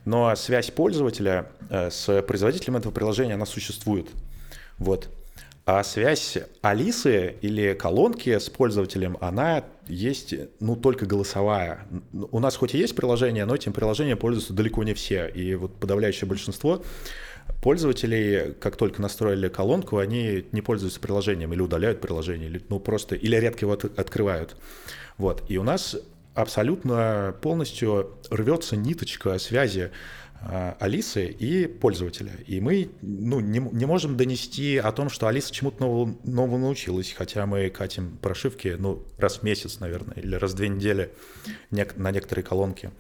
Но связь пользователя э, с производителем этого приложения, она существует. Вот. А связь Алисы или колонки с пользователем, она есть, ну, только голосовая. У нас хоть и есть приложение, но этим приложением пользуются далеко не все. И вот подавляющее большинство пользователей, как только настроили колонку, они не пользуются приложением или удаляют приложение, или, ну, просто, или редко его от, открывают. Вот. И у нас абсолютно полностью рвется ниточка связи а, Алисы и пользователя. И мы ну, не, не можем донести о том, что Алиса чему-то новому, новому научилась, хотя мы катим прошивки ну, раз в месяц, наверное, или раз в две недели на некоторые колонки.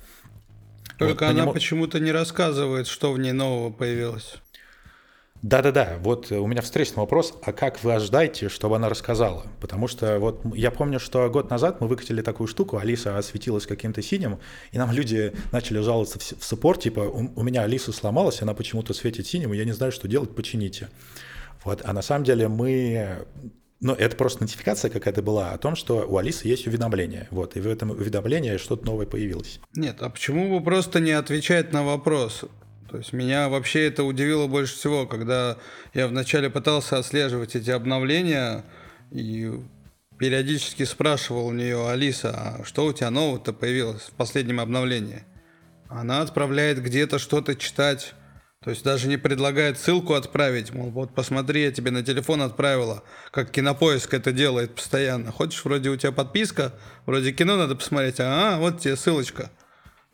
Только вот, она нем... почему-то не рассказывает, что в ней нового появилось. Да-да-да, вот у меня встречный вопрос, а как вы ожидаете, чтобы она рассказала? Потому что вот я помню, что год назад мы выкатили такую штуку, Алиса осветилась каким-то синим, и нам люди начали жаловаться в саппорт, типа, у, у меня Алиса сломалась, она почему-то светит синим, и я не знаю, что делать, почините. Вот, а на самом деле мы Но это просто нотификация какая-то была о том, что у Алисы есть уведомление. Вот, и в этом уведомлении что-то новое появилось. Нет, а почему бы просто не отвечать на вопрос? То есть меня вообще это удивило больше всего, когда я вначале пытался отслеживать эти обновления и периодически спрашивал у нее, Алиса, а что у тебя нового-то появилось в последнем обновлении? Она отправляет где-то что-то читать то есть даже не предлагает ссылку отправить, мол, вот посмотри, я тебе на телефон отправила, как кинопоиск это делает постоянно. Хочешь, вроде у тебя подписка, вроде кино надо посмотреть, а, вот тебе ссылочка.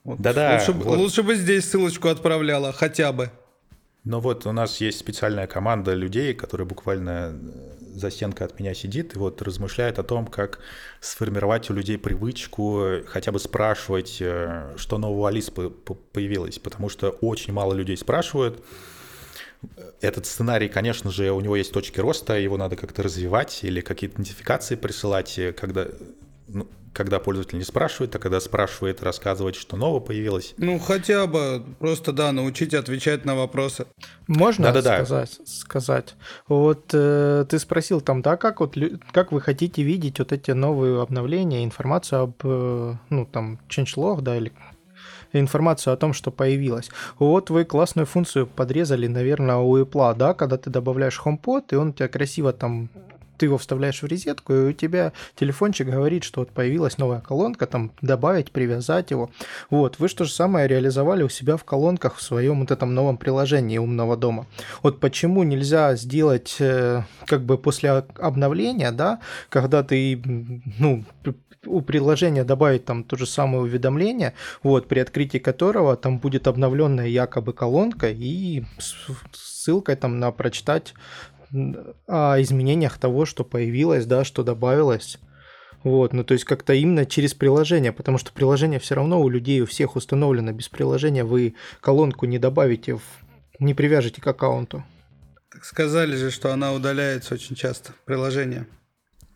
Вот. Да-да. Лучше, вот. лучше бы здесь ссылочку отправляла, хотя бы. Но вот у нас есть специальная команда людей, которые буквально за стенкой от меня сидит и вот размышляет о том, как сформировать у людей привычку хотя бы спрашивать, э, что нового Алис появилось, потому что очень мало людей спрашивают. Этот сценарий, конечно же, у него есть точки роста, его надо как-то развивать или какие-то нотификации присылать, э, когда ну, когда пользователь не спрашивает, а когда спрашивает, рассказывать, что нового появилось. Ну, хотя бы просто, да, научить отвечать на вопросы. Можно Да-да-да. сказать? сказать? Вот э, ты спросил там, да, как, вот, как вы хотите видеть вот эти новые обновления, информацию об, э, ну, там, changelog, да, или информацию о том, что появилось. Вот вы классную функцию подрезали, наверное, у Apple, да, когда ты добавляешь HomePod, и он у тебя красиво там ты его вставляешь в розетку, и у тебя телефончик говорит, что вот появилась новая колонка, там добавить, привязать его. Вот, вы что же самое реализовали у себя в колонках в своем вот этом новом приложении умного дома. Вот почему нельзя сделать э, как бы после обновления, да, когда ты, ну, у приложения добавить там то же самое уведомление, вот, при открытии которого там будет обновленная якобы колонка и ссылкой там на прочитать о изменениях того, что появилось, да, что добавилось. Вот, ну то есть как-то именно через приложение, потому что приложение все равно у людей у всех установлено. Без приложения вы колонку не добавите, не привяжете к аккаунту. Так сказали же, что она удаляется очень часто, приложение.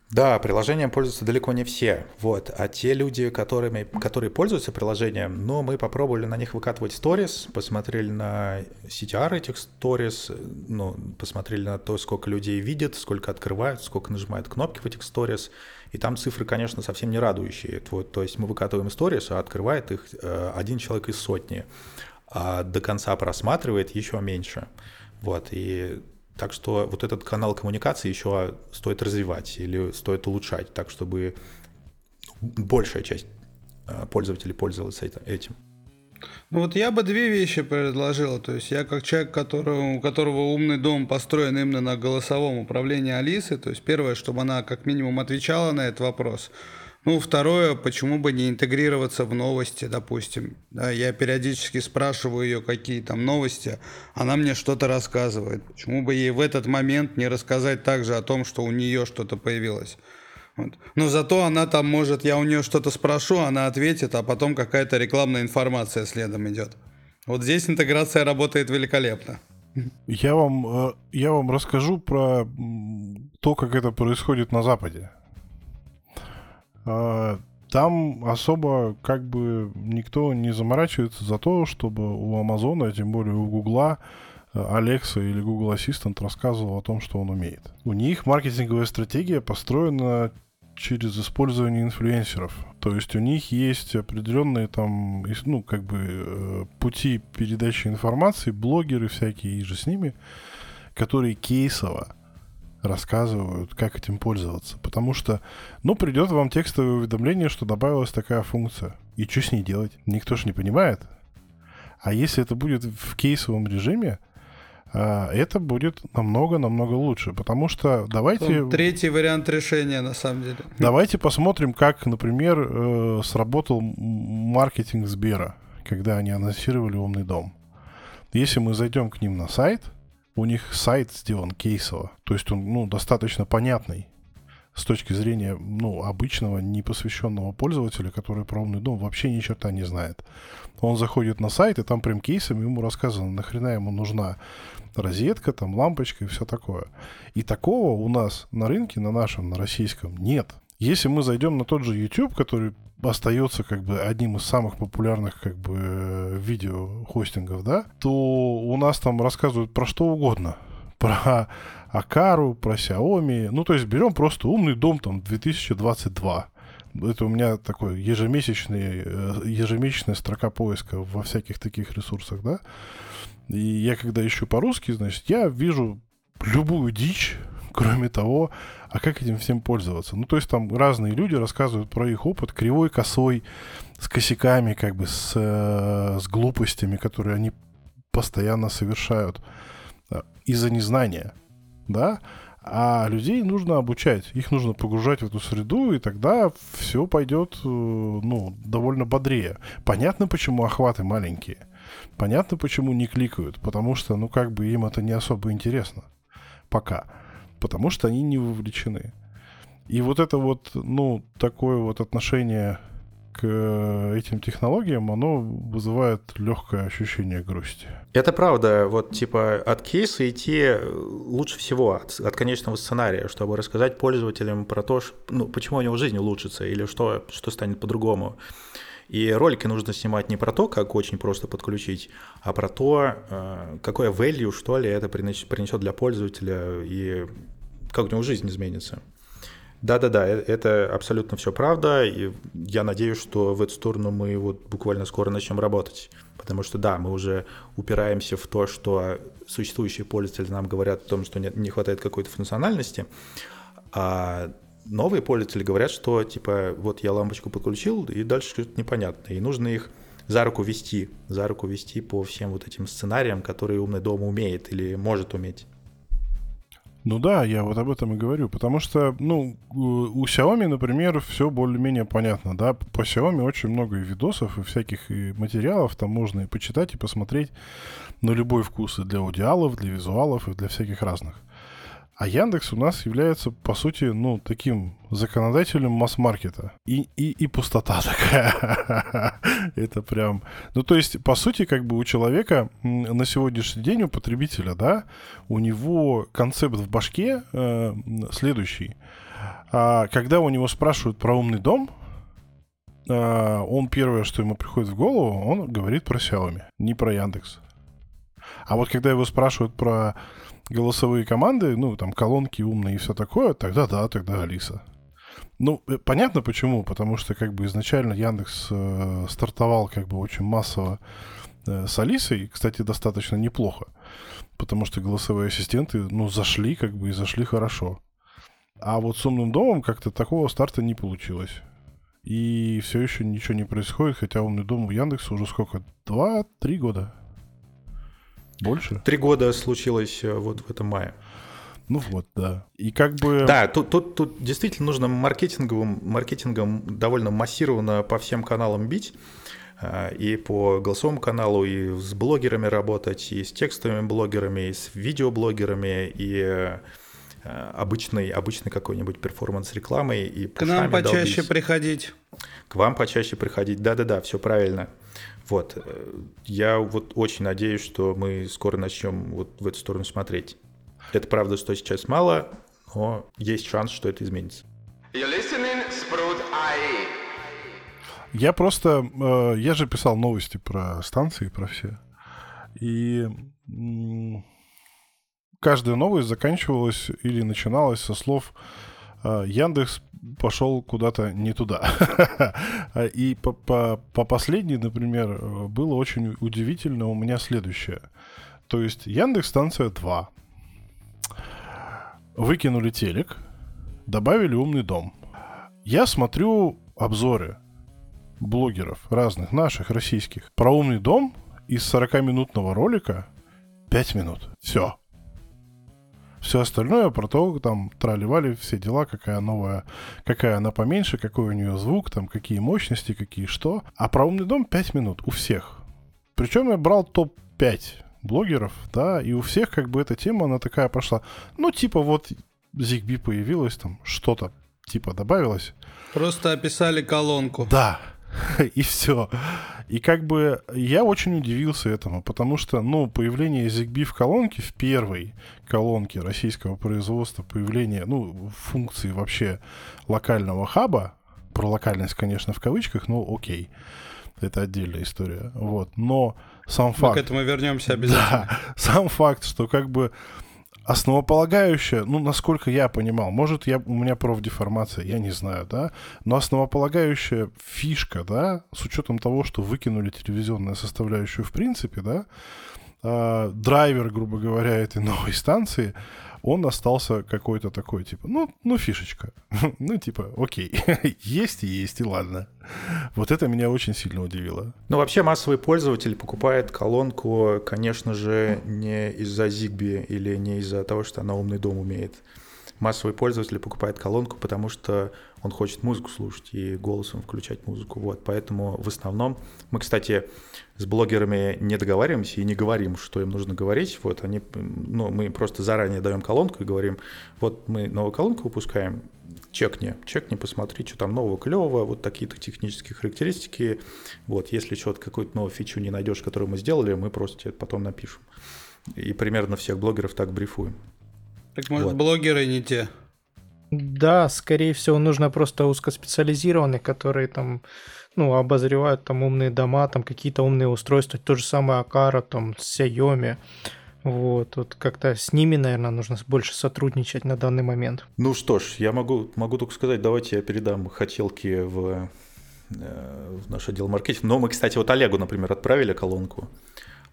Да, приложением пользуются далеко не все. Вот. А те люди, которыми, которые пользуются приложением, ну, мы попробовали на них выкатывать сторис, посмотрели на CTR этих сторис, ну, посмотрели на то, сколько людей видят, сколько открывают, сколько нажимают кнопки в этих сторис. И там цифры, конечно, совсем не радующие. Вот, то есть мы выкатываем сторис, а открывает их э, один человек из сотни, а до конца просматривает еще меньше. Вот, и так что вот этот канал коммуникации еще стоит развивать или стоит улучшать, так чтобы большая часть э, пользователей пользовалась этим. Ну вот я бы две вещи предложил. То есть я как человек, которого, у которого умный дом построен именно на голосовом управлении Алисы, то есть первое, чтобы она как минимум отвечала на этот вопрос – ну, второе, почему бы не интегрироваться в новости, допустим. Да, я периодически спрашиваю ее, какие там новости, она мне что-то рассказывает. Почему бы ей в этот момент не рассказать также о том, что у нее что-то появилось? Вот. Но зато она там может, я у нее что-то спрошу, она ответит, а потом какая-то рекламная информация следом идет. Вот здесь интеграция работает великолепно. Я вам, э, я вам расскажу про то, как это происходит на Западе. А, там особо как бы никто не заморачивается за то, чтобы у Амазона, тем более у Гугла, Alexa или Google Assistant рассказывал о том, что он умеет. У них маркетинговая стратегия построена через использование инфлюенсеров. То есть у них есть определенные там, ну, как бы э, пути передачи информации, блогеры всякие и же с ними, которые кейсово рассказывают, как этим пользоваться. Потому что, ну, придет вам текстовое уведомление, что добавилась такая функция. И что с ней делать? Никто же не понимает. А если это будет в кейсовом режиме, а, это будет намного-намного лучше, потому что давайте... Он третий вариант решения, на самом деле. Давайте посмотрим, как, например, э, сработал маркетинг Сбера, когда они анонсировали «Умный дом». Если мы зайдем к ним на сайт – у них сайт сделан кейсово, то есть он ну, достаточно понятный с точки зрения ну, обычного, непосвященного пользователя, который про умный дом вообще ни черта не знает. Он заходит на сайт, и там прям кейсами ему рассказано, нахрена ему нужна розетка, там лампочка и все такое. И такого у нас на рынке, на нашем, на российском, нет. Если мы зайдем на тот же YouTube, который остается как бы одним из самых популярных как бы видео хостингов, да, то у нас там рассказывают про что угодно. Про Акару, про Xiaomi. Ну, то есть берем просто умный дом там 2022. Это у меня такой ежемесячный, э, ежемесячная строка поиска во всяких таких ресурсах, да. И я когда ищу по-русски, значит, я вижу любую дичь, кроме того, а как этим всем пользоваться. Ну, то есть там разные люди рассказывают про их опыт, кривой, косой, с косяками, как бы с, э, с глупостями, которые они постоянно совершают э, из-за незнания, да, а людей нужно обучать, их нужно погружать в эту среду, и тогда все пойдет, э, ну, довольно бодрее. Понятно, почему охваты маленькие. Понятно, почему не кликают, потому что, ну, как бы им это не особо интересно. Пока. Потому что они не вовлечены. И вот это вот, ну, такое вот отношение к этим технологиям, оно вызывает легкое ощущение грусти. Это правда. Вот типа от кейса идти лучше всего, от, от конечного сценария, чтобы рассказать пользователям про то, ну, почему у него жизнь улучшится или что, что станет по-другому. И ролики нужно снимать не про то, как очень просто подключить, а про то, э, какое value, что ли, это принесет для пользователя и как у него жизнь изменится. Да-да-да, э, это абсолютно все правда, и я надеюсь, что в эту сторону мы вот буквально скоро начнем работать. Потому что, да, мы уже упираемся в то, что существующие пользователи нам говорят о том, что не, хватает какой-то функциональности, а новые пользователи говорят, что типа вот я лампочку подключил, и дальше что-то непонятно. И нужно их за руку вести, за руку вести по всем вот этим сценариям, которые умный дом умеет или может уметь. Ну да, я вот об этом и говорю, потому что, ну, у Xiaomi, например, все более-менее понятно, да, по Xiaomi очень много и видосов, и всяких и материалов, там можно и почитать, и посмотреть на любой вкус, и для аудиалов, для визуалов, и для всяких разных. А Яндекс у нас является, по сути, ну, таким законодателем масс-маркета. И, и, и пустота такая. Это прям... Ну, то есть, по сути, как бы у человека на сегодняшний день, у потребителя, да, у него концепт в башке э, следующий. А, когда у него спрашивают про умный дом, а, он первое, что ему приходит в голову, он говорит про Xiaomi, не про Яндекс. А вот когда его спрашивают про голосовые команды, ну, там, колонки умные и все такое, тогда да, тогда Алиса. Ну, э, понятно почему, потому что как бы изначально Яндекс э, стартовал как бы очень массово э, с Алисой, кстати, достаточно неплохо, потому что голосовые ассистенты, ну, зашли как бы и зашли хорошо. А вот с умным домом как-то такого старта не получилось. И все еще ничего не происходит, хотя умный дом у Яндекса уже сколько? Два-три года. Больше? Три года случилось э, вот в этом мае. Ну вот, да. И как бы... Да, тут, тут, тут действительно нужно маркетинговым, маркетингом довольно массированно по всем каналам бить. Э, и по голосовому каналу, и с блогерами работать, и с текстовыми блогерами, и с видеоблогерами, и э, обычной, обычной какой-нибудь перформанс-рекламой. И К нам почаще долбить. приходить. К вам почаще приходить. Да-да-да, все правильно. Вот. Э, я вот очень надеюсь, что мы скоро начнем вот в эту сторону смотреть. Это правда, что сейчас мало, но есть шанс, что это изменится. Я просто... Э, я же писал новости про станции, про все. И каждая новость заканчивалась или начиналась со слов э, Яндекс пошел куда-то не туда. И по, по, по последней, например, было очень удивительно у меня следующее. То есть Яндекс станция 2. Выкинули телек, добавили умный дом. Я смотрю обзоры блогеров разных, наших, российских, про умный дом из 40-минутного ролика 5 минут. Все. Все остальное про то, там, тролливали все дела, какая новая, какая она поменьше, какой у нее звук, там, какие мощности, какие что. А про умный дом 5 минут у всех. Причем я брал топ-5 блогеров, да, и у всех как бы эта тема, она такая пошла. Ну, типа вот ZigBee появилась, там что-то типа добавилось. Просто описали колонку. Да, и все. И как бы я очень удивился этому, потому что, ну, появление ZigBee в колонке, в первой колонке российского производства, появление, ну, функции вообще локального хаба, про локальность, конечно, в кавычках, но окей, это отдельная история, вот, но сам факт... Мы к этому вернемся обязательно. Да, сам факт, что как бы основополагающая, ну, насколько я понимал, может, я, у меня профдеформация, я не знаю, да, но основополагающая фишка, да, с учетом того, что выкинули телевизионную составляющую в принципе, да, э, драйвер, грубо говоря, этой новой станции, он остался какой-то такой, типа, ну, ну фишечка. ну, типа, окей, есть и есть, и ладно. Вот это меня очень сильно удивило. Ну, вообще массовый пользователь покупает колонку, конечно же, не из-за Zigbee или не из-за того, что она умный дом умеет. Массовый пользователь покупает колонку, потому что он хочет музыку слушать и голосом включать музыку. Вот, поэтому в основном мы, кстати, с блогерами не договариваемся и не говорим, что им нужно говорить. Вот они, ну, мы просто заранее даем колонку и говорим, вот мы новую колонку выпускаем, чекни, чекни, посмотри, что там нового, клевого, вот такие-то технические характеристики. Вот, если что-то, какую-то новую фичу не найдешь, которую мы сделали, мы просто тебе это потом напишем. И примерно всех блогеров так брифуем. Так может, вот. блогеры не те? Да, скорее всего, нужно просто узкоспециализированных, которые там, ну, обозревают там умные дома, там какие-то умные устройства, то же самое Акара, там, Xiaomi. Вот, вот как-то с ними, наверное, нужно больше сотрудничать на данный момент. Ну что ж, я могу, могу только сказать, давайте я передам хотелки в, э, в наш отдел маркетинга. Но мы, кстати, вот Олегу, например, отправили колонку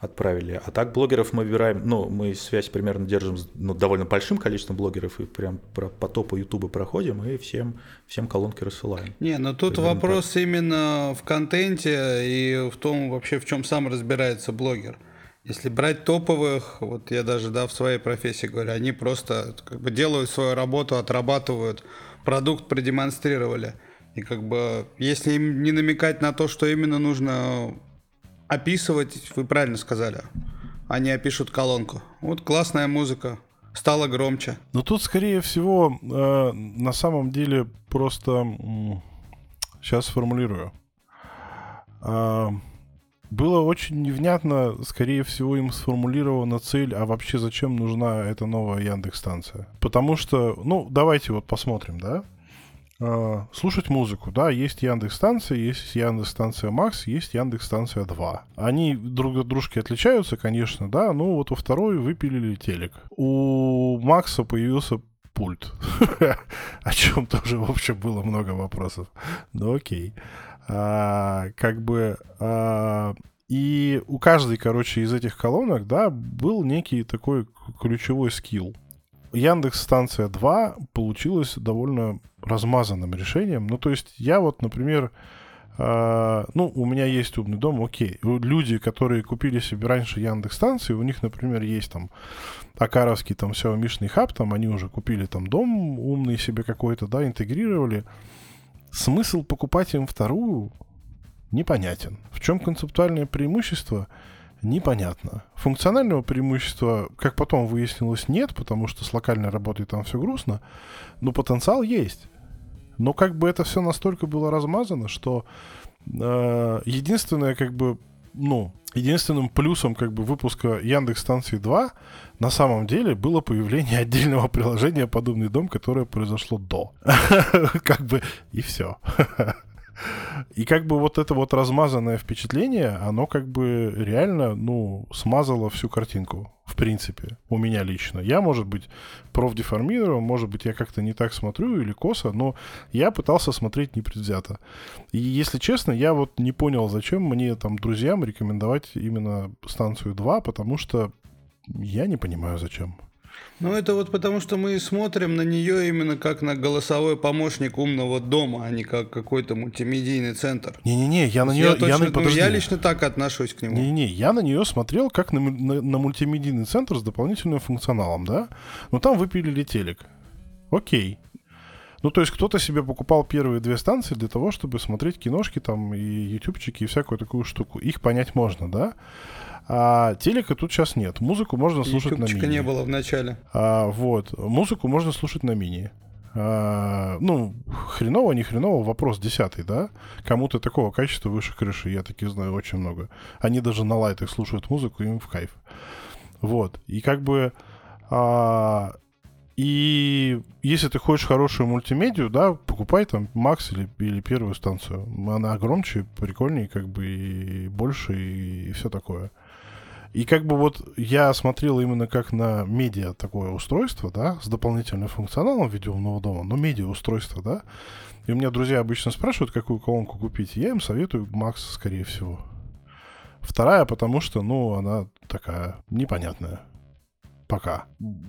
отправили. А так блогеров мы выбираем, ну, мы связь примерно держим с ну, довольно большим количеством блогеров и прям про, по топу Ютуба проходим и всем, всем колонки рассылаем. Не, но тут примерно вопрос так. именно в контенте и в том вообще, в чем сам разбирается блогер. Если брать топовых, вот я даже да, в своей профессии говорю, они просто как бы делают свою работу, отрабатывают, продукт продемонстрировали. И как бы, если им не намекать на то, что именно нужно описывать, вы правильно сказали, они опишут колонку. Вот классная музыка, стала громче. Но тут, скорее всего, э, на самом деле просто... Сейчас сформулирую. Э, было очень невнятно, скорее всего, им сформулирована цель, а вообще зачем нужна эта новая Яндекс-станция. Потому что, ну, давайте вот посмотрим, да? Э, слушать музыку. Да, есть Яндекс станция, есть Яндекс станция Макс, есть Яндекс станция 2. Они друг от дружки отличаются, конечно, да, но вот у второй выпилили телек. У Макса появился пульт, о чем тоже, в общем, было много вопросов. Ну окей. А, как бы... А, и у каждой, короче, из этих колонок, да, был некий такой ключевой скилл. Яндекс станция 2 получилась довольно размазанным решением. Ну, то есть я вот, например, э, ну, у меня есть умный дом, окей. Люди, которые купили себе раньше Яндекс станции, у них, например, есть там Акаровский там Мишный хаб, там они уже купили там дом умный себе какой-то, да, интегрировали. Смысл покупать им вторую непонятен. В чем концептуальное преимущество – непонятно. Функционального преимущества, как потом выяснилось, нет, потому что с локальной работой там все грустно, но потенциал есть. Но как бы это все настолько было размазано, что э, единственное, как бы, ну, единственным плюсом как бы выпуска Яндекс станции 2 на самом деле было появление отдельного приложения «Подобный дом», которое произошло до. Как бы и все. И как бы вот это вот размазанное впечатление, оно как бы реально, ну, смазало всю картинку, в принципе, у меня лично. Я, может быть, профдеформировал, может быть, я как-то не так смотрю или косо, но я пытался смотреть непредвзято. И, если честно, я вот не понял, зачем мне там друзьям рекомендовать именно станцию 2, потому что я не понимаю, зачем. Ну, это вот потому, что мы смотрим на нее именно как на голосовой помощник умного дома, а не как какой-то мультимедийный центр. Не-не-не, я на нее... Я, точно, я, ну, я лично так отношусь к нему. Не-не-не, я на нее смотрел как на, на, на мультимедийный центр с дополнительным функционалом, да? Но там выпилили телек. Окей. Ну, то есть кто-то себе покупал первые две станции для того, чтобы смотреть киношки там и ютубчики и всякую такую штуку. Их понять можно, да? А телека тут сейчас нет. Музыку можно слушать на мини. не было в начале. А, вот. Музыку можно слушать на мини. А, ну, хреново, не хреново, вопрос десятый, да? Кому-то такого качества выше крыши, я таких знаю очень много. Они даже на лайтах слушают музыку, им в кайф. Вот. И как бы... А, и если ты хочешь хорошую мультимедию, да, покупай там Макс или, или первую станцию. Она громче, прикольнее, как бы и больше, и, и все такое. И как бы вот я смотрел именно как на медиа такое устройство, да, с дополнительным функционалом в виде умного дома, но медиа устройство, да. И у меня друзья обычно спрашивают, какую колонку купить. Я им советую Макс, скорее всего. Вторая, потому что, ну, она такая непонятная. Пока.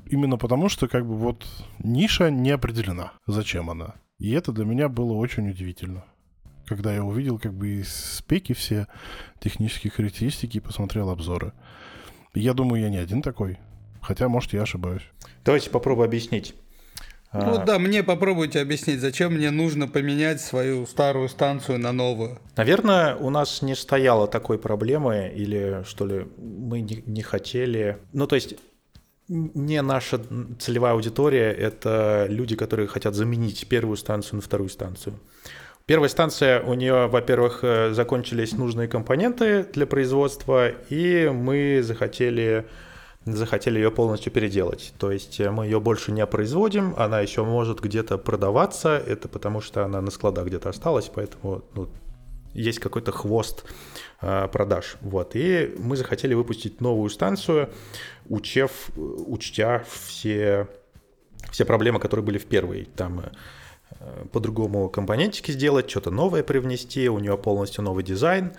Именно потому, что как бы вот ниша не определена, зачем она. И это для меня было очень удивительно когда я увидел как бы спеки все, технические характеристики и посмотрел обзоры. Я думаю, я не один такой. Хотя, может, я ошибаюсь. Давайте попробую объяснить. Ну а... да, мне попробуйте объяснить, зачем мне нужно поменять свою старую станцию на новую. Наверное, у нас не стояло такой проблемы, или что ли, мы не, не хотели. Ну, то есть не наша целевая аудитория, это люди, которые хотят заменить первую станцию на вторую станцию. Первая станция, у нее, во-первых, э, закончились нужные компоненты для производства, и мы захотели, захотели ее полностью переделать. То есть э, мы ее больше не производим, она еще может где-то продаваться, это потому что она на складах где-то осталась, поэтому ну, есть какой-то хвост э, продаж. Вот. И мы захотели выпустить новую станцию, учев, учтя все, все проблемы, которые были в первой. Там Э, по-другому компонентики сделать, что-то новое привнести, у нее полностью новый дизайн.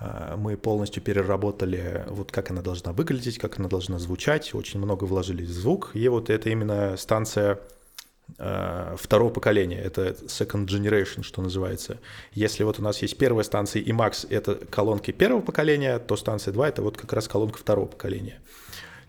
Э, мы полностью переработали, вот как она должна выглядеть, как она должна звучать, очень много вложили в звук. И вот это именно станция э, второго поколения, это second generation, что называется. Если вот у нас есть первая станция и Max это колонки первого поколения, то станция 2 это вот как раз колонка второго поколения.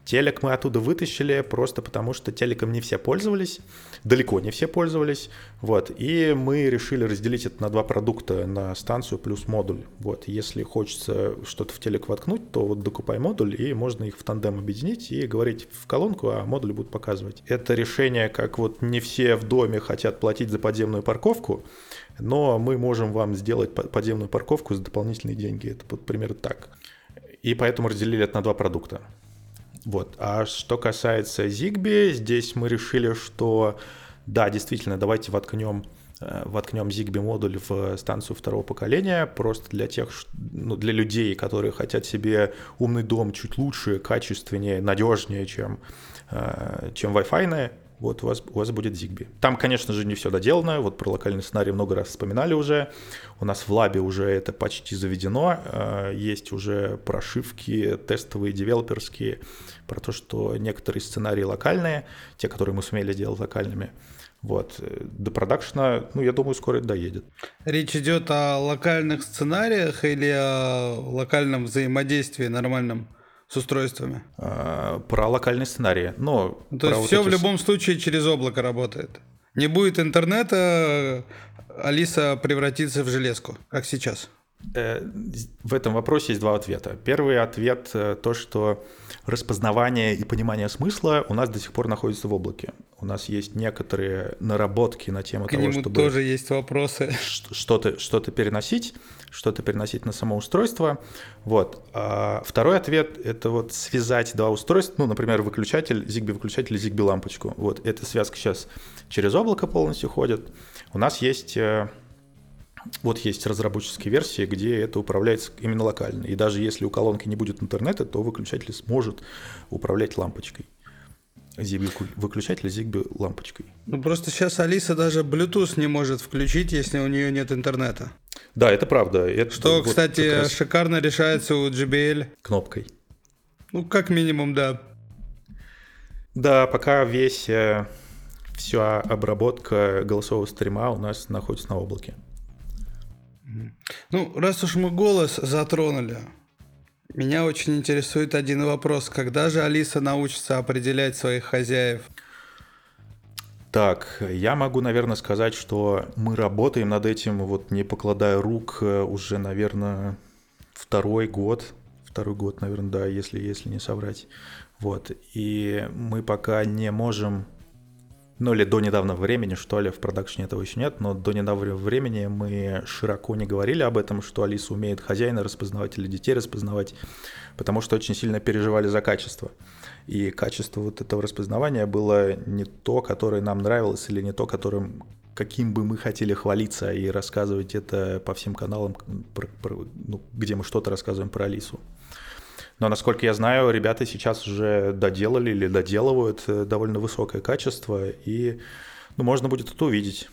Телек мы оттуда вытащили просто потому, что телеком не все пользовались, далеко не все пользовались, вот, и мы решили разделить это на два продукта, на станцию плюс модуль, вот, если хочется что-то в телек воткнуть, то вот докупай модуль, и можно их в тандем объединить и говорить в колонку, а модуль будет показывать. Это решение, как вот не все в доме хотят платить за подземную парковку, но мы можем вам сделать подземную парковку за дополнительные деньги, это вот примерно так. И поэтому разделили это на два продукта. Вот. А что касается Zigbee, здесь мы решили, что да, действительно, давайте воткнем э, воткнем Zigbee модуль в станцию второго поколения, просто для тех, ну, для людей, которые хотят себе умный дом чуть лучше, качественнее, надежнее, чем, э, чем Wi-Fi вот у вас, у вас будет Zigbee. Там, конечно же, не все доделано, вот про локальный сценарий много раз вспоминали уже, у нас в лабе уже это почти заведено, э, есть уже прошивки тестовые, девелоперские, про то, что некоторые сценарии локальные, те, которые мы сумели сделать локальными, вот. До продакшена, ну, я думаю, скоро это доедет. Речь идет о локальных сценариях или о локальном взаимодействии нормальном? С устройствами? А, про локальные сценарии. Но То есть вот все эти... в любом случае через облако работает. Не будет интернета, Алиса превратится в железку, как сейчас. Э, в этом вопросе есть два ответа. Первый ответ э, то, что распознавание и понимание смысла у нас до сих пор находится в облаке. У нас есть некоторые наработки на тему К того, нему чтобы тоже есть вопросы. Что-то что переносить, что-то переносить на само устройство. Вот. А второй ответ — это вот связать два устройства, ну, например, выключатель, Zigbee выключатель и Zigbee лампочку. Вот эта связка сейчас через облако полностью ходит. У нас есть э, вот есть разработческие версии, где это управляется именно локально. И даже если у колонки не будет интернета, то выключатель сможет управлять лампочкой. Zigbee выключатель Zigbee лампочкой. Ну просто сейчас Алиса даже Bluetooth не может включить, если у нее нет интернета. Да, это правда. Это Что, вот кстати, раз... шикарно решается у JBL. Кнопкой. Ну, как минимум, да. Да, пока весь э, вся обработка голосового стрима у нас находится на облаке. Ну, раз уж мы голос затронули, меня очень интересует один вопрос. Когда же Алиса научится определять своих хозяев? Так, я могу, наверное, сказать, что мы работаем над этим, вот не покладая рук, э, уже, наверное, второй год. Второй год, наверное, да, если, если не соврать. Вот. И мы пока не можем ну или до недавнего времени, что ли, в продакшене этого еще нет, но до недавнего времени мы широко не говорили об этом, что Алиса умеет хозяина распознавать или детей распознавать, потому что очень сильно переживали за качество. И качество вот этого распознавания было не то, которое нам нравилось, или не то, которым каким бы мы хотели хвалиться и рассказывать это по всем каналам, про, про, ну, где мы что-то рассказываем про Алису. Но, насколько я знаю, ребята сейчас уже доделали или доделывают э, довольно высокое качество, и ну, можно будет это увидеть.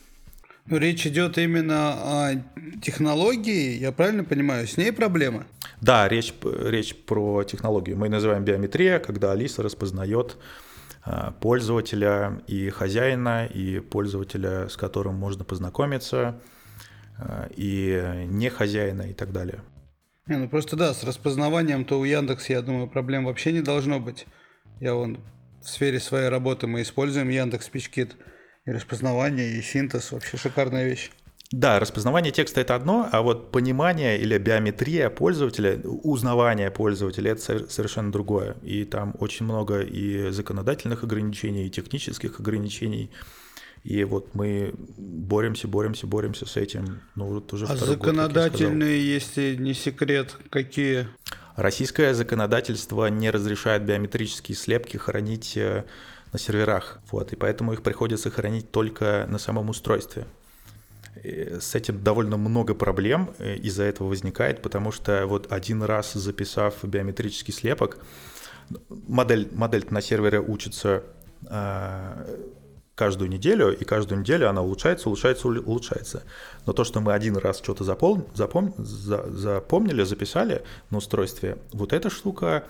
Ну, речь идет именно о технологии, я правильно понимаю, с ней проблемы? Да, речь, речь про технологию. Мы называем биометрия, когда Алиса распознает э, пользователя и хозяина, и пользователя, с которым можно познакомиться, э, и не хозяина и так далее. Ну просто да, с распознаванием-то у Яндекса, я думаю, проблем вообще не должно быть. Я вон в сфере своей работы мы используем Яндекс Спичкит. И распознавание, и синтез вообще шикарная вещь. Да, распознавание текста это одно, а вот понимание или биометрия пользователя, узнавание пользователя это совершенно другое. И там очень много и законодательных ограничений, и технических ограничений. И вот мы боремся, боремся, боремся с этим. Ну, вот уже а законодательные, год, если не секрет, какие? Российское законодательство не разрешает биометрические слепки хранить э, на серверах. Вот, и поэтому их приходится хранить только на самом устройстве. И с этим довольно много проблем э, из-за этого возникает, потому что вот один раз записав биометрический слепок, модель, модель на сервере учится э, каждую неделю, и каждую неделю она улучшается, улучшается, улучшается. Но то, что мы один раз что-то запом, запом, за, запомнили, записали на устройстве, вот эта штука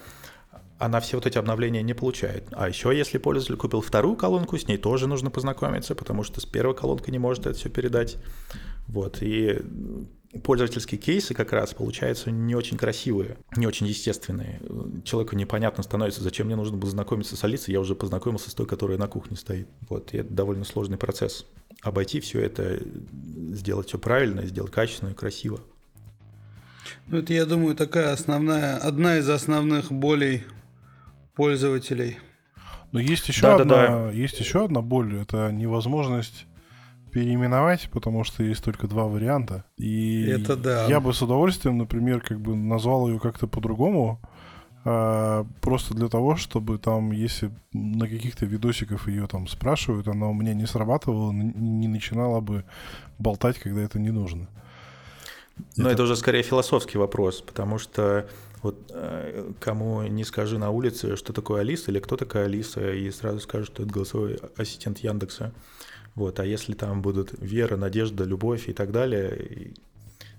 она все вот эти обновления не получает. А еще если пользователь купил вторую колонку, с ней тоже нужно познакомиться, потому что с первой колонкой не может это все передать. Вот, и пользовательские кейсы как раз получаются не очень красивые, не очень естественные. Человеку непонятно становится, зачем мне нужно было знакомиться с Алисой, я уже познакомился с той, которая на кухне стоит. Вот, и это довольно сложный процесс. Обойти все это, сделать все правильно, сделать качественно и красиво. Ну, это, я думаю, такая основная, одна из основных болей пользователей. Но есть еще, да, одна, да, да. есть еще одна боль, это невозможность переименовать, потому что есть только два варианта. И это да. я бы с удовольствием, например, как бы назвал ее как-то по-другому, а, просто для того, чтобы там, если на каких-то видосиках ее там спрашивают, она у меня не срабатывала, не начинала бы болтать, когда это не нужно. Но это... это уже скорее философский вопрос, потому что вот э, кому не скажи на улице, что такое Алиса или кто такая Алиса, и сразу скажут, что это голосовой ассистент Яндекса. Вот, а если там будут вера, надежда, любовь и так далее,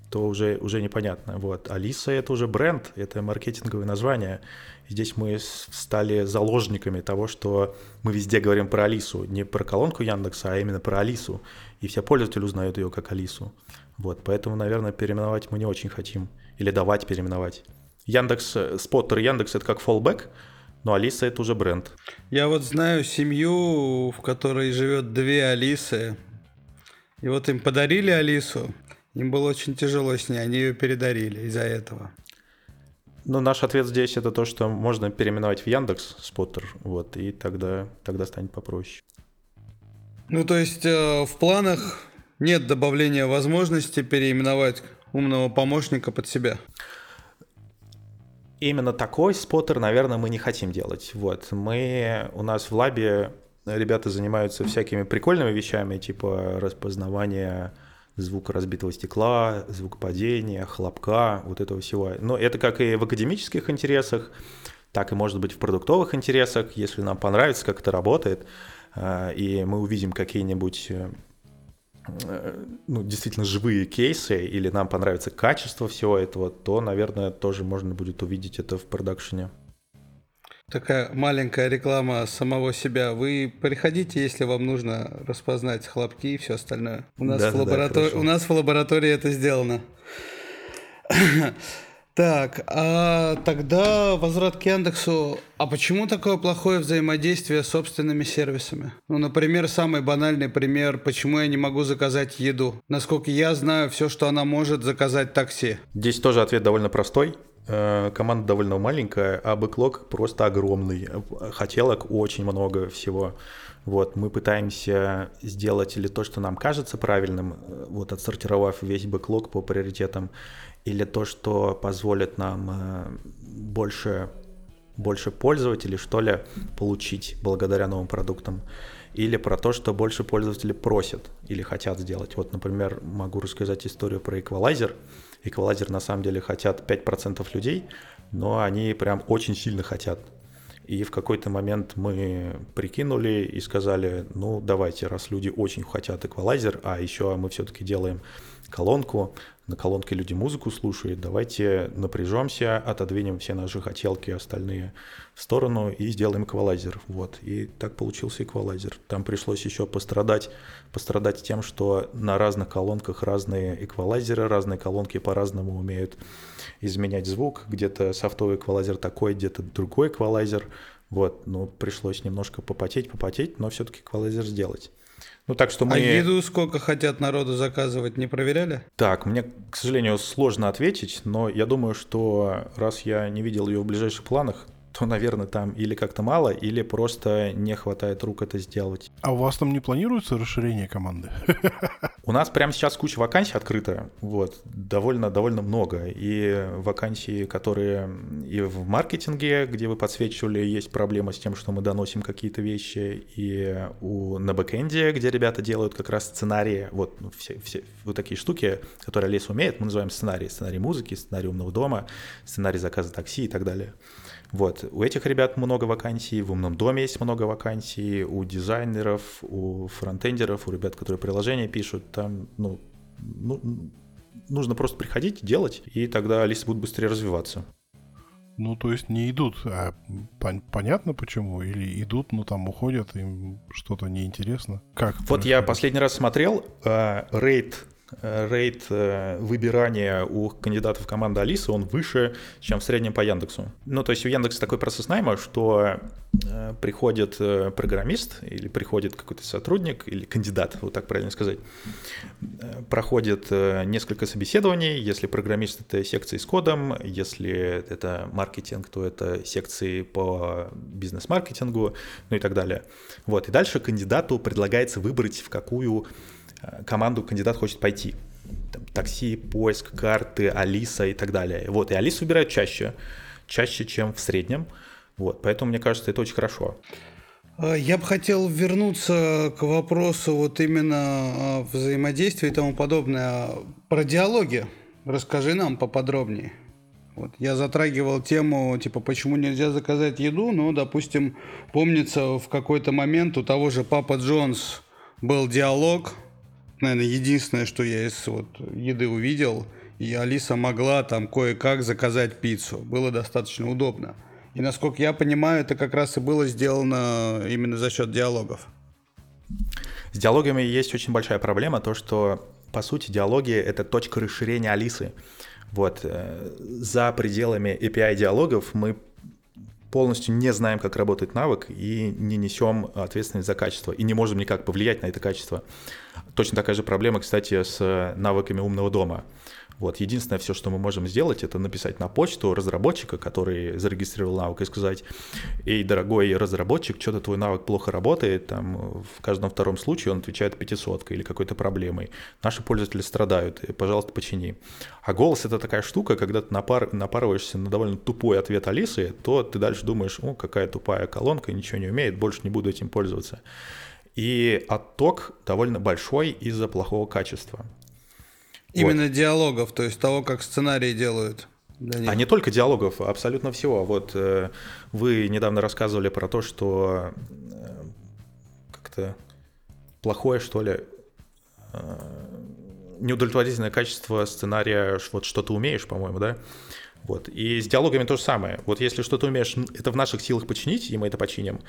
то уже, уже непонятно. Вот. Алиса — это уже бренд, это маркетинговое название. Здесь мы стали заложниками того, что мы везде говорим про Алису. Не про колонку Яндекса, а именно про Алису. И все пользователи узнают ее как Алису. Вот, поэтому, наверное, переименовать мы не очень хотим. Или давать переименовать. Яндекс, э, Споттер Яндекс это как фоллбэк, но Алиса это уже бренд. Я вот знаю семью, в которой живет две Алисы. И вот им подарили Алису. Им было очень тяжело с ней, они ее передарили из-за этого. Ну, наш ответ здесь это то, что можно переименовать в Яндекс Споттер, вот, и тогда, тогда станет попроще. Ну, то есть э, в планах нет добавления возможности переименовать умного помощника под себя? Именно такой споттер, наверное, мы не хотим делать. Вот. Мы, у нас в лабе ребята занимаются всякими прикольными вещами, типа распознавания звука разбитого стекла, звук падения, хлопка, вот этого всего. Но это как и в академических интересах, так и может быть в продуктовых интересах, если нам понравится, как это работает, а, и мы увидим какие-нибудь э, Э, ну, действительно живые кейсы, или нам понравится качество всего этого, то, наверное, тоже можно будет увидеть это в продакшене. Такая маленькая реклама самого себя. Вы приходите, если вам нужно распознать хлопки и все остальное. У нас, да, в, лаборатор... да, у нас в лаборатории это сделано. Так, а тогда возврат к Яндексу. А почему такое плохое взаимодействие с собственными сервисами? Ну, например, самый банальный пример, почему я не могу заказать еду. Насколько я знаю, все, что она может, заказать такси. Здесь тоже ответ довольно простой. Э, команда довольно маленькая, а бэклог просто огромный. Хотелок очень много всего. Вот, мы пытаемся сделать или то, что нам кажется правильным, э, вот отсортировав весь бэклог по приоритетам, или то, что позволит нам э, больше, больше пользователей, что ли, получить благодаря новым продуктам. или про то, что больше пользователи просят или хотят сделать. Вот, например, могу рассказать историю про эквалайзер. Эквалайзер на самом деле хотят 5% людей, но они прям очень сильно хотят. И в какой-то момент мы прикинули и сказали, ну давайте, раз люди очень хотят эквалайзер, а еще мы все-таки делаем колонку, на колонке люди музыку слушают, давайте напряжемся, отодвинем все наши хотелки остальные в сторону и сделаем эквалайзер. Вот. И так получился эквалайзер. Там пришлось еще пострадать, пострадать тем, что на разных колонках разные эквалайзеры, разные колонки по-разному умеют изменять звук. Где-то софтовый эквалайзер такой, где-то другой эквалайзер. Вот, ну, пришлось немножко попотеть, попотеть, но все-таки эквалайзер сделать. Ну, так что а мы... А еду сколько хотят народу заказывать, не проверяли? Так, мне, к сожалению, сложно ответить, но я думаю, что раз я не видел ее в ближайших планах, то, наверное, там или как-то мало, или просто не хватает рук это сделать. А у вас там не планируется расширение команды? У нас прямо сейчас куча вакансий открыта, вот, довольно, довольно много. И вакансии, которые и в маркетинге, где вы подсвечивали, есть проблема с тем, что мы доносим какие-то вещи, и у, на бэкэнде, где ребята делают как раз сценарии, вот, ну, все, все вот такие штуки, которые Лес умеет, мы называем сценарии. Сценарий музыки, сценарий умного дома, сценарий заказа такси и так далее. Вот. У этих ребят много вакансий, в умном доме есть много вакансий, у дизайнеров, у фронтендеров, у ребят, которые приложения пишут, там, ну, ну нужно просто приходить, делать, и тогда листы будут быстрее развиваться. Ну, то есть не идут, а пон- понятно почему? Или идут, но там уходят, им что-то неинтересно? Как? Вот происходит? я последний раз смотрел, э, рейд Э, рейд э, выбирания у кандидатов команды Алисы, он выше, чем в среднем по Яндексу. Ну, то есть у Яндекса такой процесс найма, что э, приходит программист или приходит какой-то сотрудник или кандидат, вот так правильно сказать, проходит несколько собеседований. Если программист — это секции с кодом, если это маркетинг, то это секции по бизнес-маркетингу, ну и так далее. Вот, и дальше кандидату предлагается выбрать, в какую Э, команду кандидат хочет пойти. Там, такси, поиск, карты, Алиса и так далее. Вот, и Алису выбирают чаще, чаще, чем в среднем. Вот, поэтому, мне кажется, это очень хорошо. А, я бы хотел вернуться к вопросу вот именно взаимодействия и тому подобное. Про диалоги расскажи нам поподробнее. Вот. Я затрагивал тему, типа, почему нельзя заказать еду, но, допустим, помнится, в какой-то момент у того же Папа Джонс был диалог, наверное, единственное, что я из вот еды увидел, и Алиса могла там кое-как заказать пиццу. Было достаточно удобно. И насколько я понимаю, это как раз и было сделано именно за счет диалогов. С диалогами есть очень большая проблема, то что, по сути, диалоги — это точка расширения Алисы. Вот. Э, за пределами API диалогов мы полностью не знаем, как работает навык и не несем ответственность за качество и не можем никак повлиять на это качество. Точно такая же проблема, кстати, с навыками умного дома. Вот, единственное все, что мы можем сделать, это написать на почту разработчика, который зарегистрировал навык, и сказать, эй, дорогой разработчик, что-то твой навык плохо работает, там в каждом втором случае он отвечает пятисоткой или какой-то проблемой. Наши пользователи страдают, пожалуйста, почини. А голос это такая штука, когда ты напар, напарываешься на довольно тупой ответ Алисы, то ты дальше думаешь, о, какая тупая колонка, ничего не умеет, больше не буду этим пользоваться. И отток довольно большой из-за плохого качества. Именно вот. диалогов, то есть того, как сценарии делают. А не только диалогов, а абсолютно всего. Вот э, вы недавно рассказывали про то, что э, как-то плохое, что ли, э, неудовлетворительное качество сценария, вот что ты умеешь, по-моему, да? Вот. И с диалогами то же самое. Вот если что-то умеешь, это в наших силах починить, и мы это починим,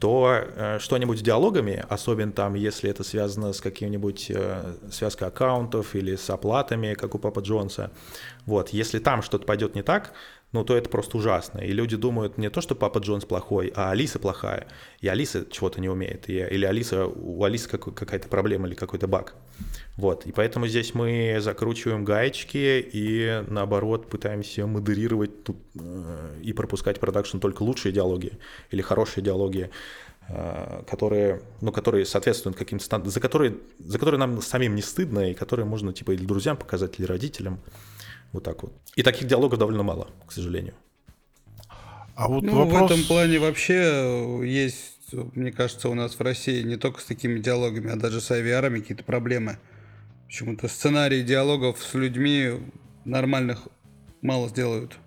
то э, что-нибудь с диалогами, особенно там, если это связано с каким-нибудь э, связкой аккаунтов или с оплатами, как у Папа Джонса, вот, если там что-то пойдет не так, ну, то это просто ужасно. И люди думают не то, что Папа Джонс плохой, а Алиса плохая. И Алиса чего-то не умеет. И, или Алиса, у Алисы какая-то проблема или какой-то баг. Вот. И поэтому здесь мы закручиваем гаечки и, наоборот, пытаемся модерировать тут, э, и пропускать в продакшн только лучшие диалоги или хорошие диалоги э, которые, ну, которые соответствуют каким-то стандартам, за которые, за которые нам самим не стыдно, и которые можно, типа, или друзьям показать, или родителям. Вот так вот. И таких диалогов довольно мало, к сожалению. А вот ну, вопрос... в этом плане вообще есть мне кажется, у нас в России не только с такими диалогами, а даже с IVR какие-то проблемы. Почему-то сценарии диалогов с людьми нормальных мало сделают.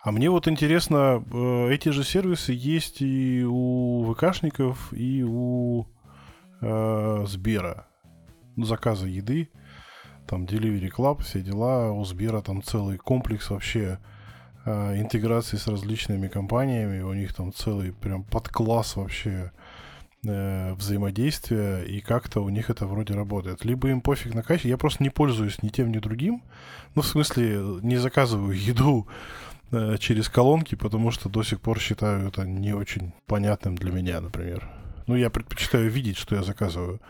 А мне вот интересно, э, эти же сервисы есть и у ВКшников, и у э, Сбера. Ну, заказы еды, там Delivery Club, все дела. У Сбера там целый комплекс вообще э, интеграции с различными компаниями. У них там целый прям подкласс вообще э, взаимодействия, и как-то у них это вроде работает. Либо им пофиг на качество, я просто не пользуюсь ни тем, ни другим. Ну, в смысле, не заказываю еду э, через колонки, потому что до сих пор считаю это не очень понятным для меня, например. Ну, я предпочитаю видеть, что я заказываю.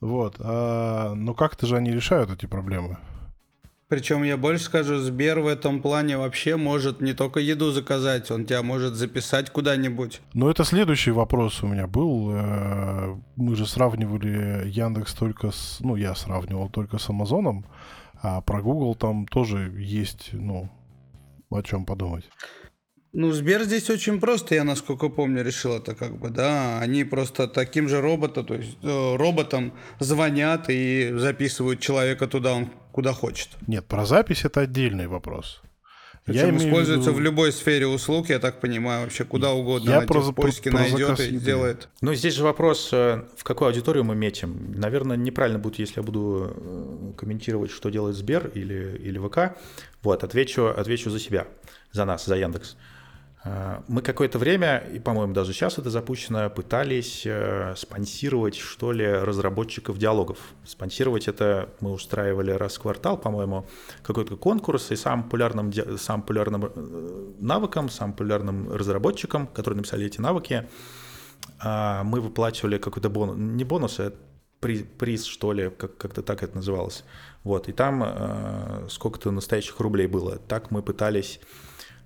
Вот. А, но как-то же они решают эти проблемы. Причем я больше скажу, Сбер в этом плане вообще может не только еду заказать, он тебя может записать куда-нибудь. Ну, это следующий вопрос у меня был. Э, мы же сравнивали Яндекс только с... Ну, я сравнивал только с Амазоном, а про Google там тоже есть, ну, о чем подумать. Ну, Сбер здесь очень просто, я насколько помню, решил это как бы, да. Они просто таким же роботом, то есть э, роботом звонят и записывают человека туда, он куда хочет. Нет, про запись это отдельный вопрос. Причем я используется в, виду... в любой сфере услуг, я так понимаю, вообще куда угодно. Я про, в поиске про, найдет и сделает. Ну, здесь же вопрос, э, в какую аудиторию мы метим. Наверное, неправильно будет, если я буду э, комментировать, что делает Сбер или, или ВК. Вот, отвечу, отвечу за себя, за нас, за Яндекс. А, мы какое-то время, и, по-моему, даже сейчас это запущено, пытались э, спонсировать, что ли, разработчиков диалогов. Спонсировать это мы устраивали раз в квартал, по-моему, какой-то конкурс, и самым популярным, самым популярным э, навыком, самым популярным разработчикам, которые написали эти навыки, э, мы выплачивали какой-то бонус, не бонус, а приз, приз что ли, как- как-то так это называлось. Вот, и там э, сколько-то настоящих рублей было. Так мы пытались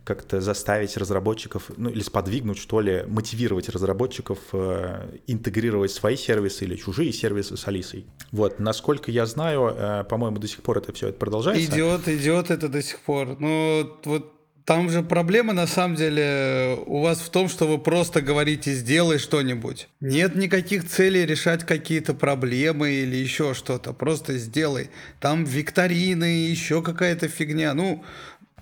как-то заставить разработчиков, ну или сподвигнуть, что ли, мотивировать разработчиков э, интегрировать свои сервисы или чужие сервисы с Алисой. Вот, насколько я знаю, э, по-моему, до сих пор это все это продолжается. Идет, идет это до сих пор. Ну, вот там же проблема на самом деле у вас в том, что вы просто говорите «сделай что-нибудь». Нет никаких целей решать какие-то проблемы или еще что-то. Просто сделай. Там викторины, еще какая-то фигня. Ну,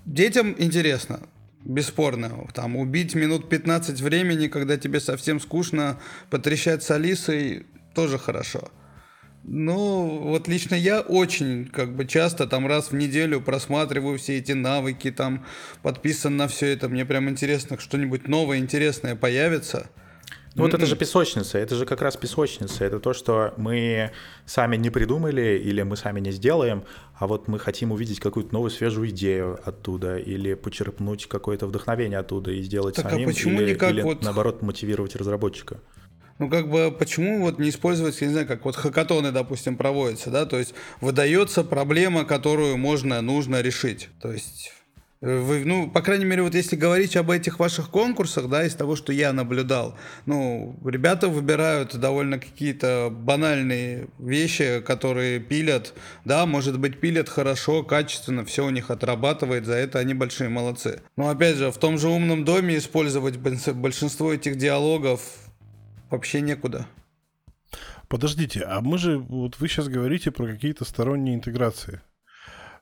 детям интересно. Бесспорно. Там убить минут 15 времени, когда тебе совсем скучно, потрещать с Алисой, тоже хорошо. Ну, вот лично я очень, как бы, часто, там, раз в неделю просматриваю все эти навыки, там, подписан на все это. Мне прям интересно, что-нибудь новое, интересное появится – ну вот это же песочница, это же как раз песочница. Это то, что мы сами не придумали или мы сами не сделаем, а вот мы хотим увидеть какую-то новую свежую идею оттуда или почерпнуть какое-то вдохновение оттуда и сделать так, а самим, а почему или, или вот... наоборот мотивировать разработчика. Ну, как бы, почему вот не использовать, я не знаю, как вот хакатоны, допустим, проводятся, да, то есть выдается проблема, которую можно, нужно решить. То есть вы, ну, по крайней мере, вот если говорить об этих ваших конкурсах, да, из того, что я наблюдал, ну, ребята выбирают довольно какие-то банальные вещи, которые пилят, да, может быть, пилят хорошо, качественно, все у них отрабатывает, за это они большие молодцы. Но, опять же, в том же умном доме использовать большинство этих диалогов вообще некуда. Подождите, а мы же, вот вы сейчас говорите про какие-то сторонние интеграции.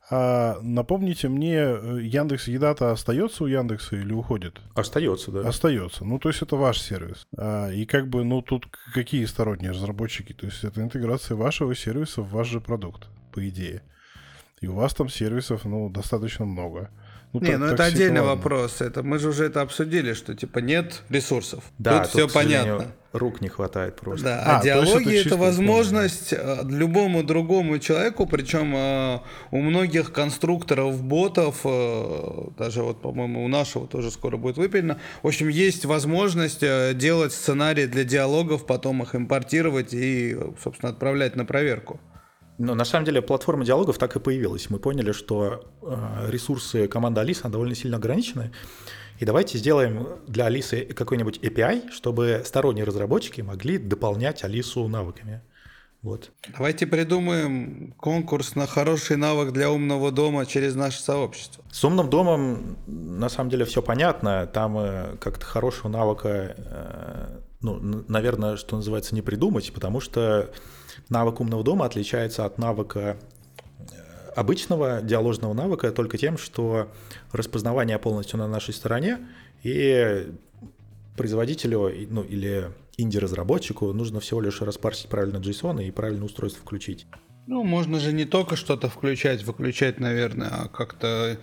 А, напомните мне, э, Яндекс Еда-то остается у Яндекса или уходит? Остается, да. Остается. Ну, то есть это ваш сервис. А, и как бы, ну, тут какие сторонние разработчики? То есть это интеграция вашего сервиса в ваш же продукт, по идее. И у вас там сервисов, ну, достаточно много. Ну, не, так, ну это отдельный ладно. вопрос. Это мы же уже это обсудили, что типа нет ресурсов. Да, тут, тут все понятно. Рук не хватает просто. Да, а, а диалоги это, это возможность помню. Э, любому другому человеку, причем э, у многих конструкторов ботов, э, даже вот, по-моему, у нашего тоже скоро будет выпилено. В общем, есть возможность делать сценарии для диалогов, потом их импортировать и, собственно, отправлять на проверку. Но на самом деле платформа диалогов так и появилась. Мы поняли, что э, ресурсы команды Алиса довольно сильно ограничены. И давайте сделаем для Алисы какой-нибудь API, чтобы сторонние разработчики могли дополнять Алису навыками. Вот. Давайте придумаем конкурс на хороший навык для умного дома через наше сообщество. С умным домом на самом деле все понятно. Там э, как-то хорошего навыка э, ну, наверное, что называется, не придумать, потому что навык умного дома отличается от навыка э, обычного диаложного навыка только тем, что распознавание полностью на нашей стороне, и производителю ну, или инди-разработчику нужно всего лишь распарсить правильно JSON и правильное устройство включить. Ну, можно же не только что-то включать, выключать, наверное, а как-то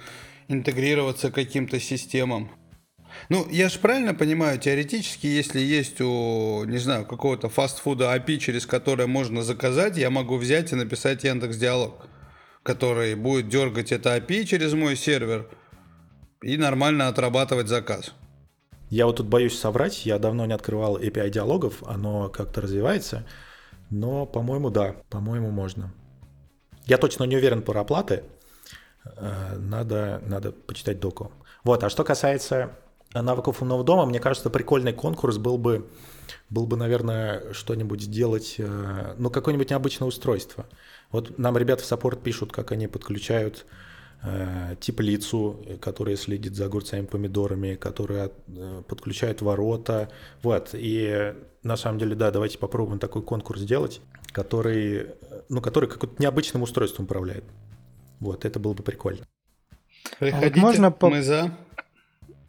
интегрироваться к каким-то системам. Ну, я же правильно понимаю, теоретически, если есть у, не знаю, какого-то фастфуда API, через которое можно заказать, я могу взять и написать Яндекс Диалог, который будет дергать это API через мой сервер и нормально отрабатывать заказ. Я вот тут боюсь соврать, я давно не открывал API диалогов, оно как-то развивается, но, по-моему, да, по-моему, можно. Я точно не уверен про оплаты, э, надо, надо почитать доку. Вот, а что касается навыков умного дома, мне кажется, прикольный конкурс был бы, был бы, наверное, что-нибудь сделать, э, ну, какое-нибудь необычное устройство. Вот нам ребята в саппорт пишут, как они подключают э, теплицу, которая следит за огурцами, помидорами, которая э, подключает ворота. Вот, и на самом деле, да, давайте попробуем такой конкурс сделать, который, ну, который каким-то необычным устройством управляет. Вот, это было бы прикольно. Приходите, а вот можно мы за.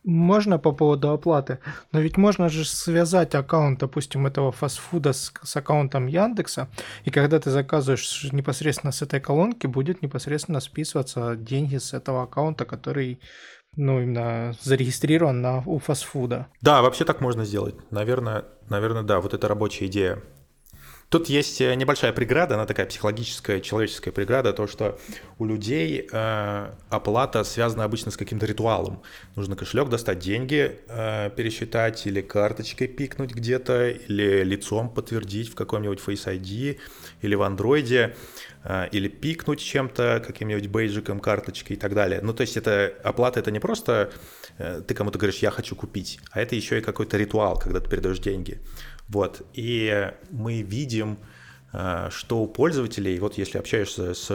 Можно по поводу оплаты, но ведь можно же связать аккаунт, допустим, этого фастфуда с, с аккаунтом Яндекса, и когда ты заказываешь непосредственно с этой колонки, будет непосредственно списываться деньги с этого аккаунта, который ну, именно зарегистрирован на, у фастфуда. Да, вообще так можно сделать. Наверное, наверное, да, вот это рабочая идея. Тут есть э, небольшая преграда, она такая психологическая, человеческая преграда, то, что у людей э, оплата связана обычно с каким-то ритуалом. Нужно кошелек достать, деньги э, пересчитать, или карточкой пикнуть где-то, или лицом подтвердить в каком-нибудь Face ID, или в андроиде, э, или пикнуть чем-то, каким-нибудь бейджиком, карточкой и так далее. Ну, то есть это оплата, это не просто э, ты кому-то говоришь, я хочу купить, а это еще и какой-то ритуал, когда ты передаешь деньги. Вот. И мы видим, э, что у пользователей, вот если общаешься с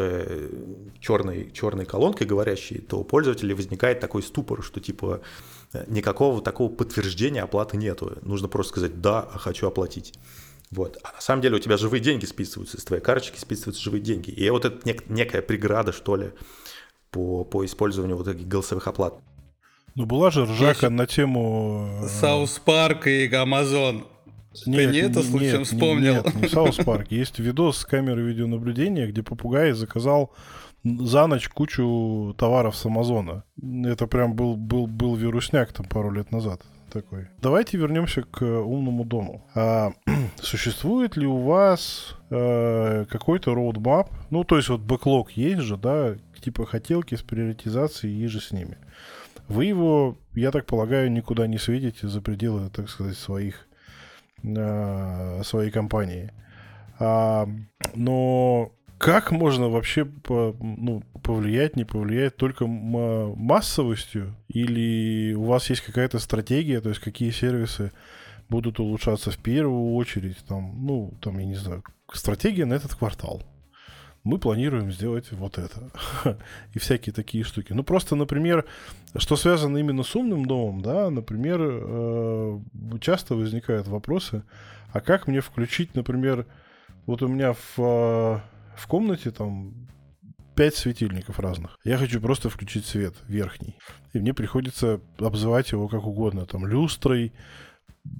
черной, черной колонкой говорящей, то у пользователей возникает такой ступор, что типа э, никакого такого подтверждения оплаты нету. Нужно просто сказать «да, хочу оплатить». Вот. А на самом деле у тебя живые деньги списываются, из твоей карточки списываются живые деньги. И вот это нек- некая преграда, что ли, по, по использованию вот этих голосовых оплат. Ну, была же ржака Есть... на тему... South Park и Амазон. Нет, Ты не это случаем нет, вспомнил? Нет, не South Park. Есть видос с камеры видеонаблюдения, где попугай заказал за ночь кучу товаров с Амазона. Это прям был, был, был вирусняк там пару лет назад такой. Давайте вернемся к умному дому. А, существует ли у вас э, какой-то roadmap? Ну, то есть вот backlog есть же, да, типа хотелки с приоритизацией иже с ними. Вы его, я так полагаю, никуда не светите за пределы, так сказать, своих э, своей компании. А, но как можно вообще по, ну, повлиять, не повлиять только массовостью? Или у вас есть какая-то стратегия, то есть какие сервисы будут улучшаться в первую очередь? Там, ну, там, я не знаю, стратегия на этот квартал мы планируем сделать вот это. и всякие такие штуки. Ну, просто, например, что связано именно с умным домом, да, например, э, часто возникают вопросы, а как мне включить, например, вот у меня в, э, в комнате там пять светильников разных. Я хочу просто включить свет верхний. И мне приходится обзывать его как угодно. Там люстрой,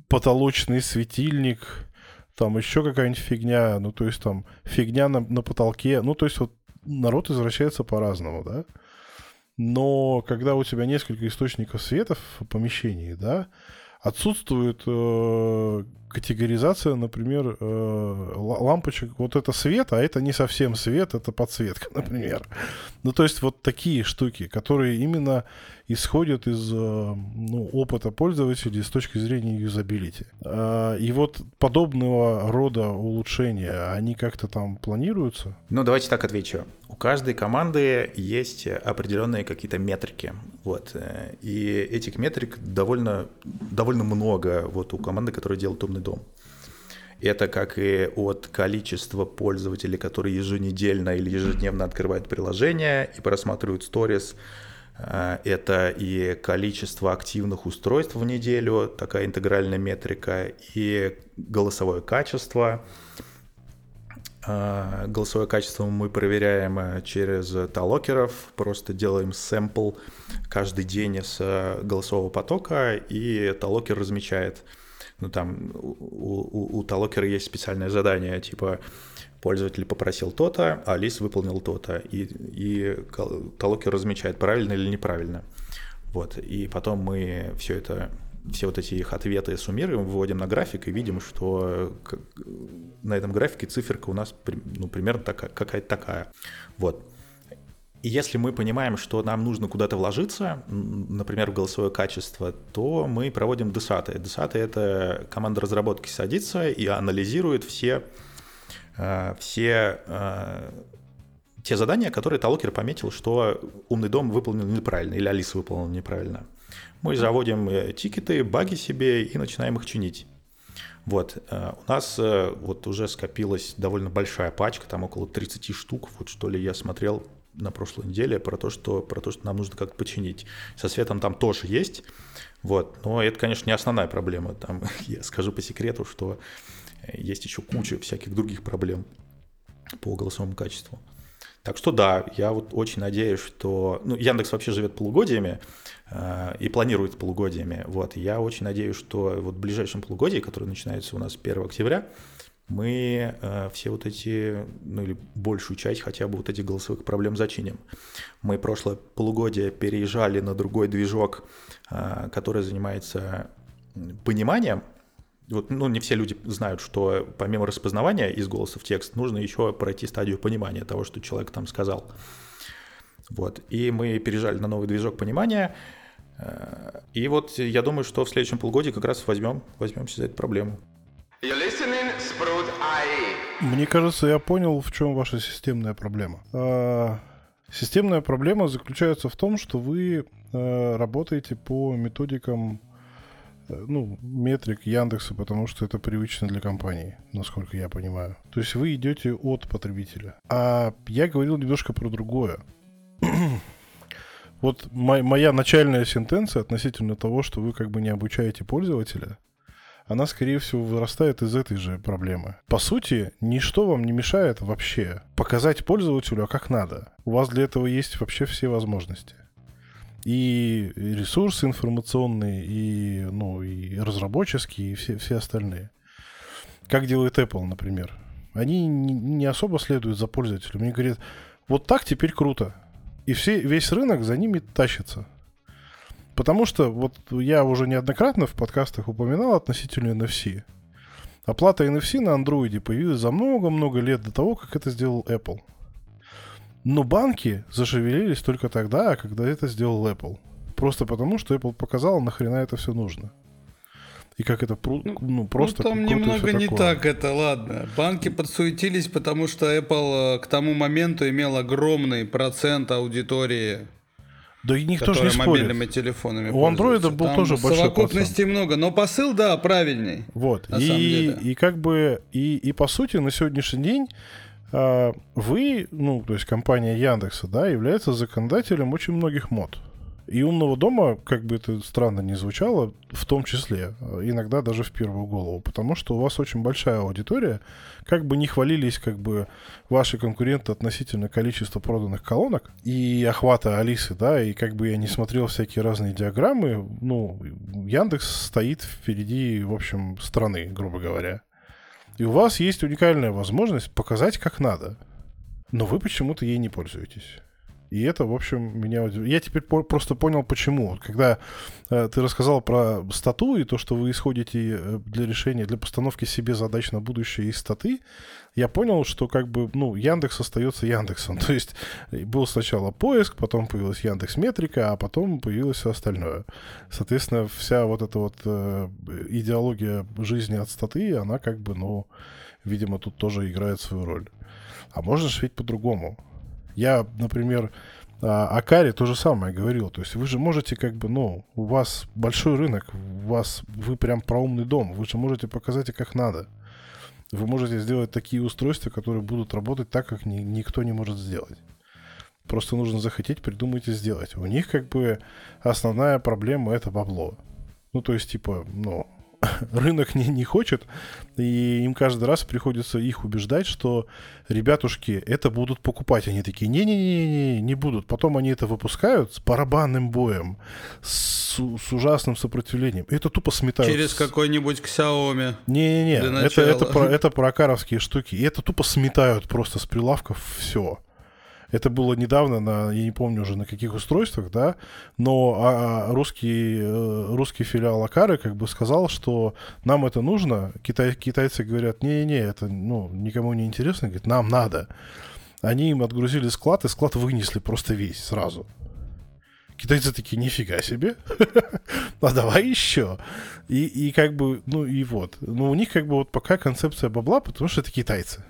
потолочный светильник, там еще какая-нибудь фигня, ну, то есть там фигня на, на потолке, ну, то есть вот народ извращается по-разному, да. Но когда у тебя несколько источников света в помещении, да, отсутствует э, категоризация, например, э, лампочек. Вот это свет, а это не совсем свет, это подсветка, например. Ну, то есть вот такие штуки, которые именно исходят из э, ну, опыта пользователей с точки зрения юзабилити. Э, и вот подобного рода улучшения, они как-то там планируются? Ну, давайте так отвечу. У каждой команды есть определенные какие-то метрики. Вот. Э, и этих метрик довольно, довольно много вот у команды, которая делает умный дом. Это как и от количества пользователей, которые еженедельно или ежедневно открывают приложение и просматривают сторис, Э, это и количество активных устройств в неделю, такая интегральная метрика, и голосовое качество. Э, голосовое качество мы проверяем э, через талокеров, просто делаем сэмпл каждый день с голосового потока, и талокер размечает. Ну, там у, у, у талокера есть специальное задание, типа пользователь попросил то-то, а лист выполнил то-то. И, и талокер размечает, правильно или неправильно. Вот. И потом мы все это все вот эти их ответы суммируем, выводим на график и видим, что на этом графике циферка у нас ну, примерно такая, какая-то такая. Вот. И если мы понимаем, что нам нужно куда-то вложиться, например, в голосовое качество, то мы проводим десаты. Десаты — это команда разработки садится и анализирует все Э, все э, те задания, которые Талокер пометил, что умный дом выполнил неправильно или Алиса выполнила неправильно. Мы заводим э, тикеты, баги себе и начинаем их чинить. Вот, у нас вот уже скопилась довольно большая пачка, там около 30 штук, вот что ли я смотрел на прошлой неделе про то, что, про то, что нам нужно как-то починить. Со светом там тоже есть, вот, но это, конечно, не основная проблема. Там, я скажу по секрету, что есть еще куча всяких других проблем по голосовому качеству. Так что да, я вот очень надеюсь, что... Ну, Яндекс вообще живет полугодиями э, и планирует полугодиями. Вот, я очень надеюсь, что вот в ближайшем полугодии, которое начинается у нас 1 октября, мы э, все вот эти, ну или большую часть хотя бы вот этих голосовых проблем зачиним. Мы прошлое полугодие переезжали на другой движок, э, который занимается пониманием вот, ну, не все люди знают, что помимо распознавания из голоса в текст нужно еще пройти стадию понимания того, что человек там сказал. Вот. И мы переезжали на новый движок понимания. Э, и вот я думаю, что в следующем полугодии как раз возьмем, возьмемся за эту проблему. E. Мне кажется, я понял, в чем ваша системная проблема. А, системная проблема заключается в том, что вы э, работаете по методикам Э, ну, метрик Яндекса, потому что это привычно для компании, насколько я понимаю. То есть вы идете от потребителя. А я говорил немножко про другое. вот моя начальная сентенция относительно того, что вы как бы не обучаете пользователя, она, скорее всего, вырастает из этой же проблемы. По сути, ничто вам не мешает вообще показать пользователю, а как надо. У вас для этого есть вообще все возможности и ресурсы информационные, и, ну, и разработческие, и все, все остальные. Как делает Apple, например. Они не, особо следуют за пользователем. Они говорят, вот так теперь круто. И все, весь рынок за ними тащится. Потому что, вот я уже неоднократно в подкастах упоминал относительно NFC. Оплата NFC на андроиде появилась за много-много лет до того, как это сделал Apple. Но банки зашевелились только тогда, когда это сделал Apple. Просто потому, что Apple показал, нахрена это все нужно. И как это ну, ну, просто... Ну, там немного не такое. так это, ладно. Банки подсуетились, потому что Apple э, к тому моменту имел огромный процент аудитории да и никто же не спорит. мобильными телефонами У Android был Там тоже большой совокупности процент. много, но посыл, да, правильный. Вот. И, и как бы, и, и по сути на сегодняшний день а, вы, ну, то есть компания Яндекса, да, является законодателем очень многих мод. И умного дома, как бы это странно не звучало, в том числе, иногда даже в первую голову, потому что у вас очень большая аудитория, как бы не хвалились как бы ваши конкуренты относительно количества проданных колонок и охвата Алисы, да, и как бы я не смотрел всякие разные диаграммы, ну, Яндекс стоит впереди, в общем, страны, грубо говоря. И у вас есть уникальная возможность показать, как надо. Но вы почему-то ей не пользуетесь. И это, в общем, меня... Я теперь по- просто понял, почему. Когда э, ты рассказал про стату и то, что вы исходите э, для решения, для постановки себе задач на будущее из статы, я понял, что как бы, ну, Яндекс остается Яндексом. То есть э, был сначала поиск, потом появилась Яндекс Метрика, а потом появилось все остальное. Соответственно, вся вот эта вот э, идеология жизни от статы, она как бы, ну, видимо, тут тоже играет свою роль. А можно же ведь по-другому. Я, например, о Каре то же самое говорил. То есть вы же можете как бы, ну, у вас большой рынок, у вас, вы прям про умный дом, вы же можете показать, как надо. Вы можете сделать такие устройства, которые будут работать так, как ни, никто не может сделать. Просто нужно захотеть придумать и сделать. У них как бы основная проблема это бабло. Ну, то есть, типа, ну, рынок не, не хочет, и им каждый раз приходится их убеждать, что ребятушки это будут покупать. Они такие, не-не-не, не будут. Потом они это выпускают с барабанным боем, с, с ужасным сопротивлением. Это тупо сметают. Через какой-нибудь Xiaomi. Не-не-не, это, это, про, это про акаровские штуки. И это тупо сметают просто с прилавков все. Это было недавно на, я не помню уже на каких устройствах, да, но а, а русский, э, русский филиал Акары как бы сказал, что нам это нужно. Китай, китайцы говорят, не-не-не, это ну, никому не интересно, говорит, нам надо. Они им отгрузили склад, и склад вынесли просто весь сразу. Китайцы такие, нифига себе, а давай еще. И, и как бы, ну и вот. Но у них как бы вот пока концепция бабла, потому что это китайцы.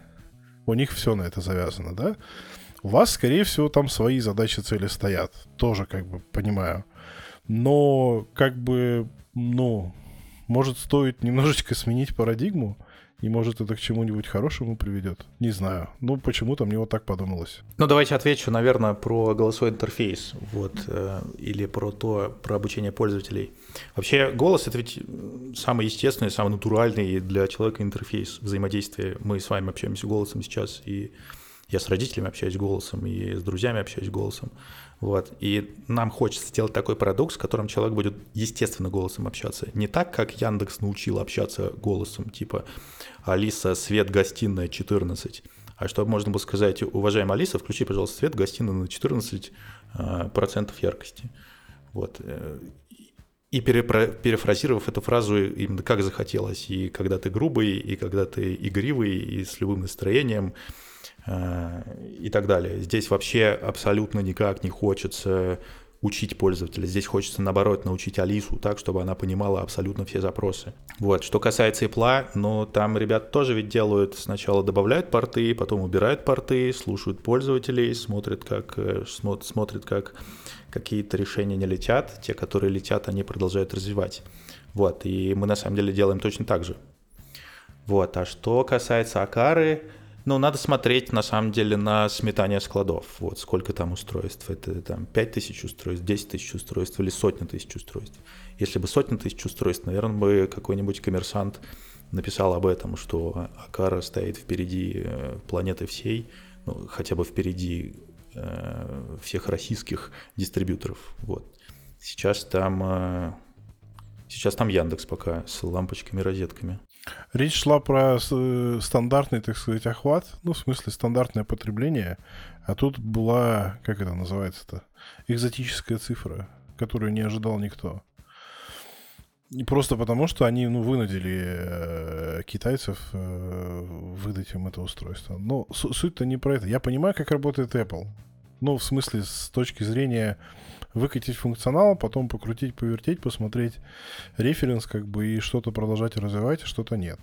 У них все на это завязано, да? У вас, скорее всего, там свои задачи, цели стоят. Тоже как бы понимаю. Но как бы, ну, может стоит немножечко сменить парадигму, и может это к чему-нибудь хорошему приведет. Не знаю. Ну, почему-то мне вот так подумалось. Ну, давайте отвечу, наверное, про голосовой интерфейс, вот, э, или про то, про обучение пользователей. Вообще, голос — это ведь самый естественный, самый натуральный для человека интерфейс взаимодействия. Мы с вами общаемся голосом сейчас, и я с родителями общаюсь голосом и с друзьями общаюсь голосом. Вот. И нам хочется сделать такой продукт, с которым человек будет естественно голосом общаться. Не так, как Яндекс научил общаться голосом, типа «Алиса, свет, гостиная, 14». А чтобы можно было сказать, уважаемая Алиса, включи, пожалуйста, свет, гостиная на 14 а, процентов яркости. Вот. И перефразировав эту фразу именно как захотелось, и когда ты грубый, и когда ты игривый, и с любым настроением – Э, и так далее. Здесь вообще абсолютно никак не хочется учить пользователя. Здесь хочется, наоборот, научить Алису так, чтобы она понимала абсолютно все запросы. Вот. Что касается Apple, ну, там ребят тоже ведь делают, сначала добавляют порты, потом убирают порты, слушают пользователей, смотрят, как, э, смотрят, как какие-то решения не летят. Те, которые летят, они продолжают развивать. Вот. И мы, на самом деле, делаем точно так же. Вот. А что касается Акары, ну, надо смотреть, на самом деле, на сметание складов. Вот сколько там устройств. Это там 5 тысяч устройств, 10 тысяч устройств или сотни тысяч устройств. Если бы сотни тысяч устройств, наверное, бы какой-нибудь коммерсант написал об этом, что Акара стоит впереди э, планеты всей, ну, хотя бы впереди э, всех российских дистрибьюторов. Вот. Сейчас там, э, сейчас там Яндекс пока с лампочками-розетками. Речь шла про э, стандартный, так сказать, охват, ну, в смысле, стандартное потребление, а тут была, как это называется-то, экзотическая цифра, которую не ожидал никто. И просто потому, что они, ну, вынудили э, китайцев э, выдать им это устройство. Но суть-то не про это. Я понимаю, как работает Apple. Ну, в смысле, с точки зрения выкатить функционал, потом покрутить, повертеть, посмотреть референс, как бы, и что-то продолжать развивать, а что-то нет.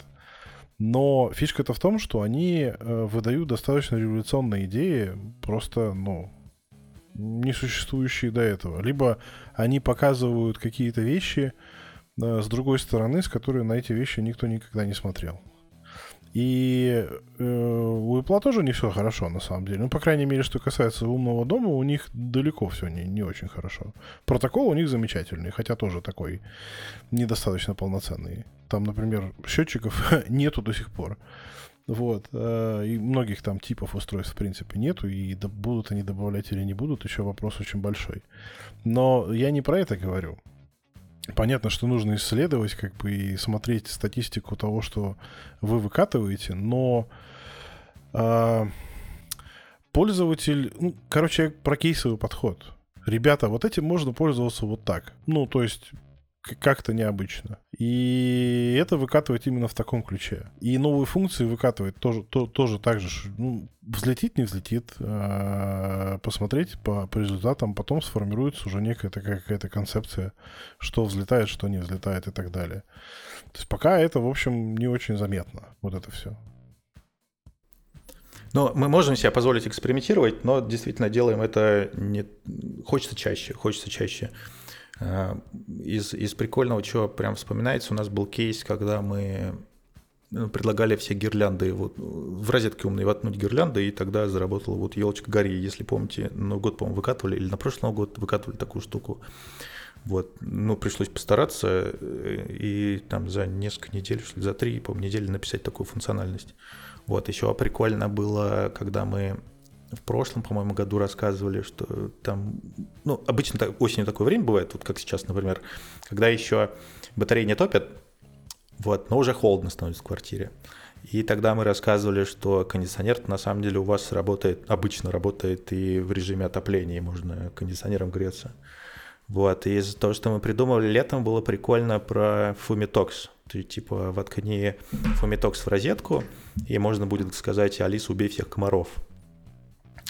Но фишка-то в том, что они э, выдают достаточно революционные идеи, просто, ну, не существующие до этого. Либо они показывают какие-то вещи э, с другой стороны, с которой на эти вещи никто никогда не смотрел. И э, у Apple тоже не все хорошо, на самом деле. Ну, по крайней мере, что касается умного дома, у них далеко все не, не очень хорошо. Протокол у них замечательный, хотя тоже такой недостаточно полноценный. Там, например, счетчиков нету до сих пор. Вот. Э, и многих там типов устройств, в принципе, нету. И будут они добавлять или не будут, еще вопрос очень большой. Но я не про это говорю. Понятно, что нужно исследовать, как бы, и смотреть статистику того, что вы выкатываете, но э, пользователь, ну, короче, про кейсовый подход. Ребята, вот этим можно пользоваться вот так. Ну, то есть как-то необычно. И это выкатывать именно в таком ключе. И новые функции выкатывать тоже, то, тоже так же. Ну, взлетит, не взлетит. А посмотреть по, по результатам. Потом сформируется уже некая такая какая-то концепция, что взлетает, что не взлетает и так далее. То есть пока это, в общем, не очень заметно. Вот это все. Но мы можем себе позволить экспериментировать, но действительно делаем это не... Хочется чаще, хочется чаще. Из, из прикольного, что прям вспоминается, у нас был кейс, когда мы э, предлагали все гирлянды вот в розетке умные воткнуть гирлянды, и тогда заработала вот елочка гори, если помните, Новый год, по-моему, выкатывали, или на прошлый Новый год выкатывали такую штуку. Вот, ну, пришлось постараться э, и там за несколько недель, что ли, за три, по недели написать такую функциональность. Вот, еще прикольно было, когда мы в прошлом, по-моему, году рассказывали, что там, ну, обычно так, осенью такое время бывает, вот как сейчас, например, когда еще батареи не топят, вот, но уже холодно становится в квартире. И тогда мы рассказывали, что кондиционер на самом деле у вас работает, обычно работает и в режиме отопления, и можно кондиционером греться. Вот, и из-за того, что мы придумывали летом, было прикольно про фумитокс. Ты типа воткни фумитокс в розетку, и можно будет сказать, Алиса, убей всех комаров.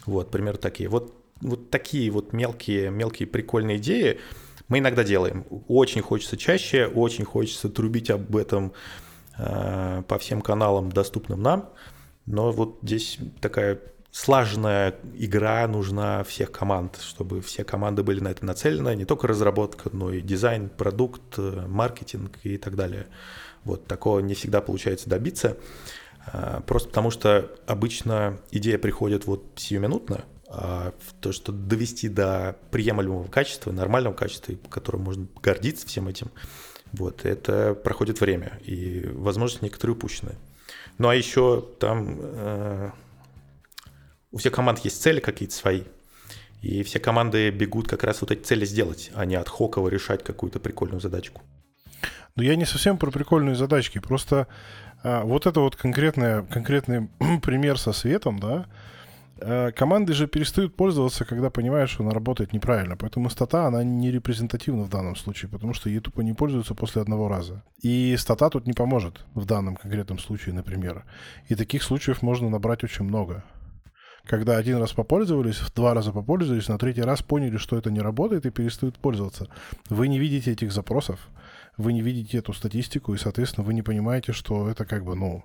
Вот, примерно такие. Вот, вот такие вот мелкие, мелкие прикольные идеи мы иногда делаем. Очень хочется чаще, очень хочется трубить об этом э, по всем каналам, доступным нам. Но вот здесь такая слаженная игра нужна всех команд, чтобы все команды были на это нацелены, не только разработка, но и дизайн, продукт, э, маркетинг и так далее. Вот такого не всегда получается добиться, просто потому что обычно идея приходит вот сиюминутно, а то, что довести до приемлемого качества, нормального качества, которым можно гордиться всем этим, вот, это проходит время, и, возможно, некоторые упущены. Ну а еще там э, у всех команд есть цели какие-то свои, и все команды бегут как раз вот эти цели сделать, а не от хоково решать какую-то прикольную задачку. Ну, я не совсем про прикольные задачки, просто а, вот это вот конкретное, конкретный пример со светом, да, а, команды же перестают пользоваться, когда понимают, что она работает неправильно. Поэтому стата, она не репрезентативна в данном случае, потому что ей тупо не пользуются после одного раза. И стата тут не поможет в данном конкретном случае, например. И таких случаев можно набрать очень много когда один раз попользовались, два раза попользовались, на третий раз поняли, что это не работает и перестают пользоваться. Вы не видите этих запросов, вы не видите эту статистику, и, соответственно, вы не понимаете, что это как бы, ну,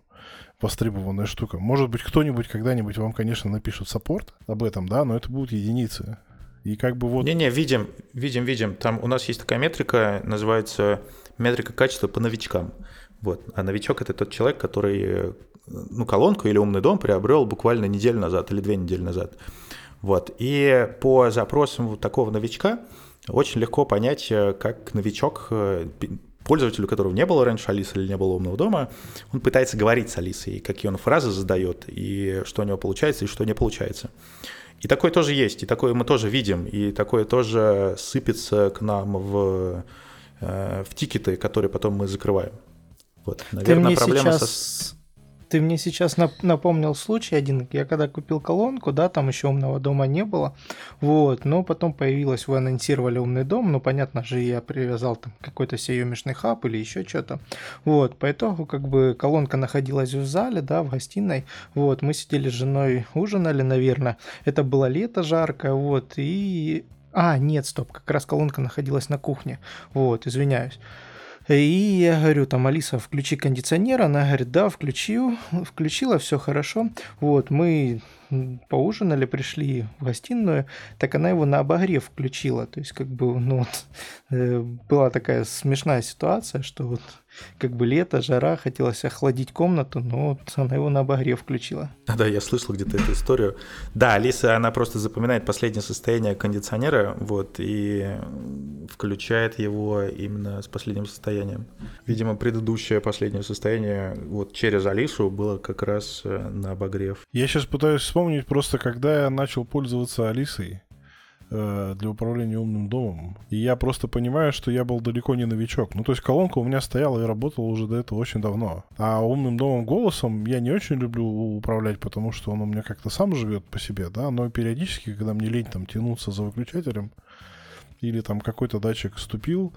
востребованная штука. Может быть, кто-нибудь когда-нибудь вам, конечно, напишет саппорт об этом, да, но это будут единицы. И как бы вот... Не-не, видим, видим, видим. Там у нас есть такая метрика, называется метрика качества по новичкам. Вот. А новичок — это тот человек, который ну, колонку или умный дом приобрел буквально неделю назад или две недели назад. Вот. И по запросам вот такого новичка очень легко понять, э, как новичок, э, пользователю, которого не было раньше Алисы или не было умного дома, он пытается говорить с Алисой, какие он фразы задает, и что у него получается, и что не получается. И такое тоже есть, и такое мы тоже видим, и такое тоже сыпется к нам в, э, в тикеты, которые потом мы закрываем. Вот, наверное, Ты мне проблема сейчас... со ты мне сейчас напомнил случай один. Я когда купил колонку, да, там еще умного дома не было. Вот, но потом появилось, вы анонсировали умный дом. Ну, понятно же, я привязал там какой-то съемочный хаб или еще что-то. Вот, по итогу, как бы колонка находилась в зале, да, в гостиной. Вот, мы сидели с женой, ужинали, наверное. Это было лето жаркое, вот, и... А, нет, стоп, как раз колонка находилась на кухне. Вот, извиняюсь. И я говорю, там, Алиса, включи кондиционер. Она говорит, да, включил, включила, все хорошо. Вот, мы поужинали, пришли в гостиную, так она его на обогрев включила. То есть, как бы, ну, вот, э, была такая смешная ситуация, что вот как бы лето, жара, хотелось охладить комнату, но вот она его на обогрев включила. Да, я слышал где-то эту историю. Да, Алиса, она просто запоминает последнее состояние кондиционера, вот, и включает его именно с последним состоянием. Видимо, предыдущее последнее состояние вот через Алису было как раз э, на обогрев. Я сейчас пытаюсь вспомнить просто, когда я начал пользоваться Алисой. Э, для управления умным домом. И я просто понимаю, что я был далеко не новичок. Ну, то есть колонка у меня стояла и работала уже до этого очень давно. А умным домом голосом я не очень люблю управлять, потому что он у меня как-то сам живет по себе, да, но периодически, когда мне лень там тянуться за выключателем, или там какой-то датчик ступил,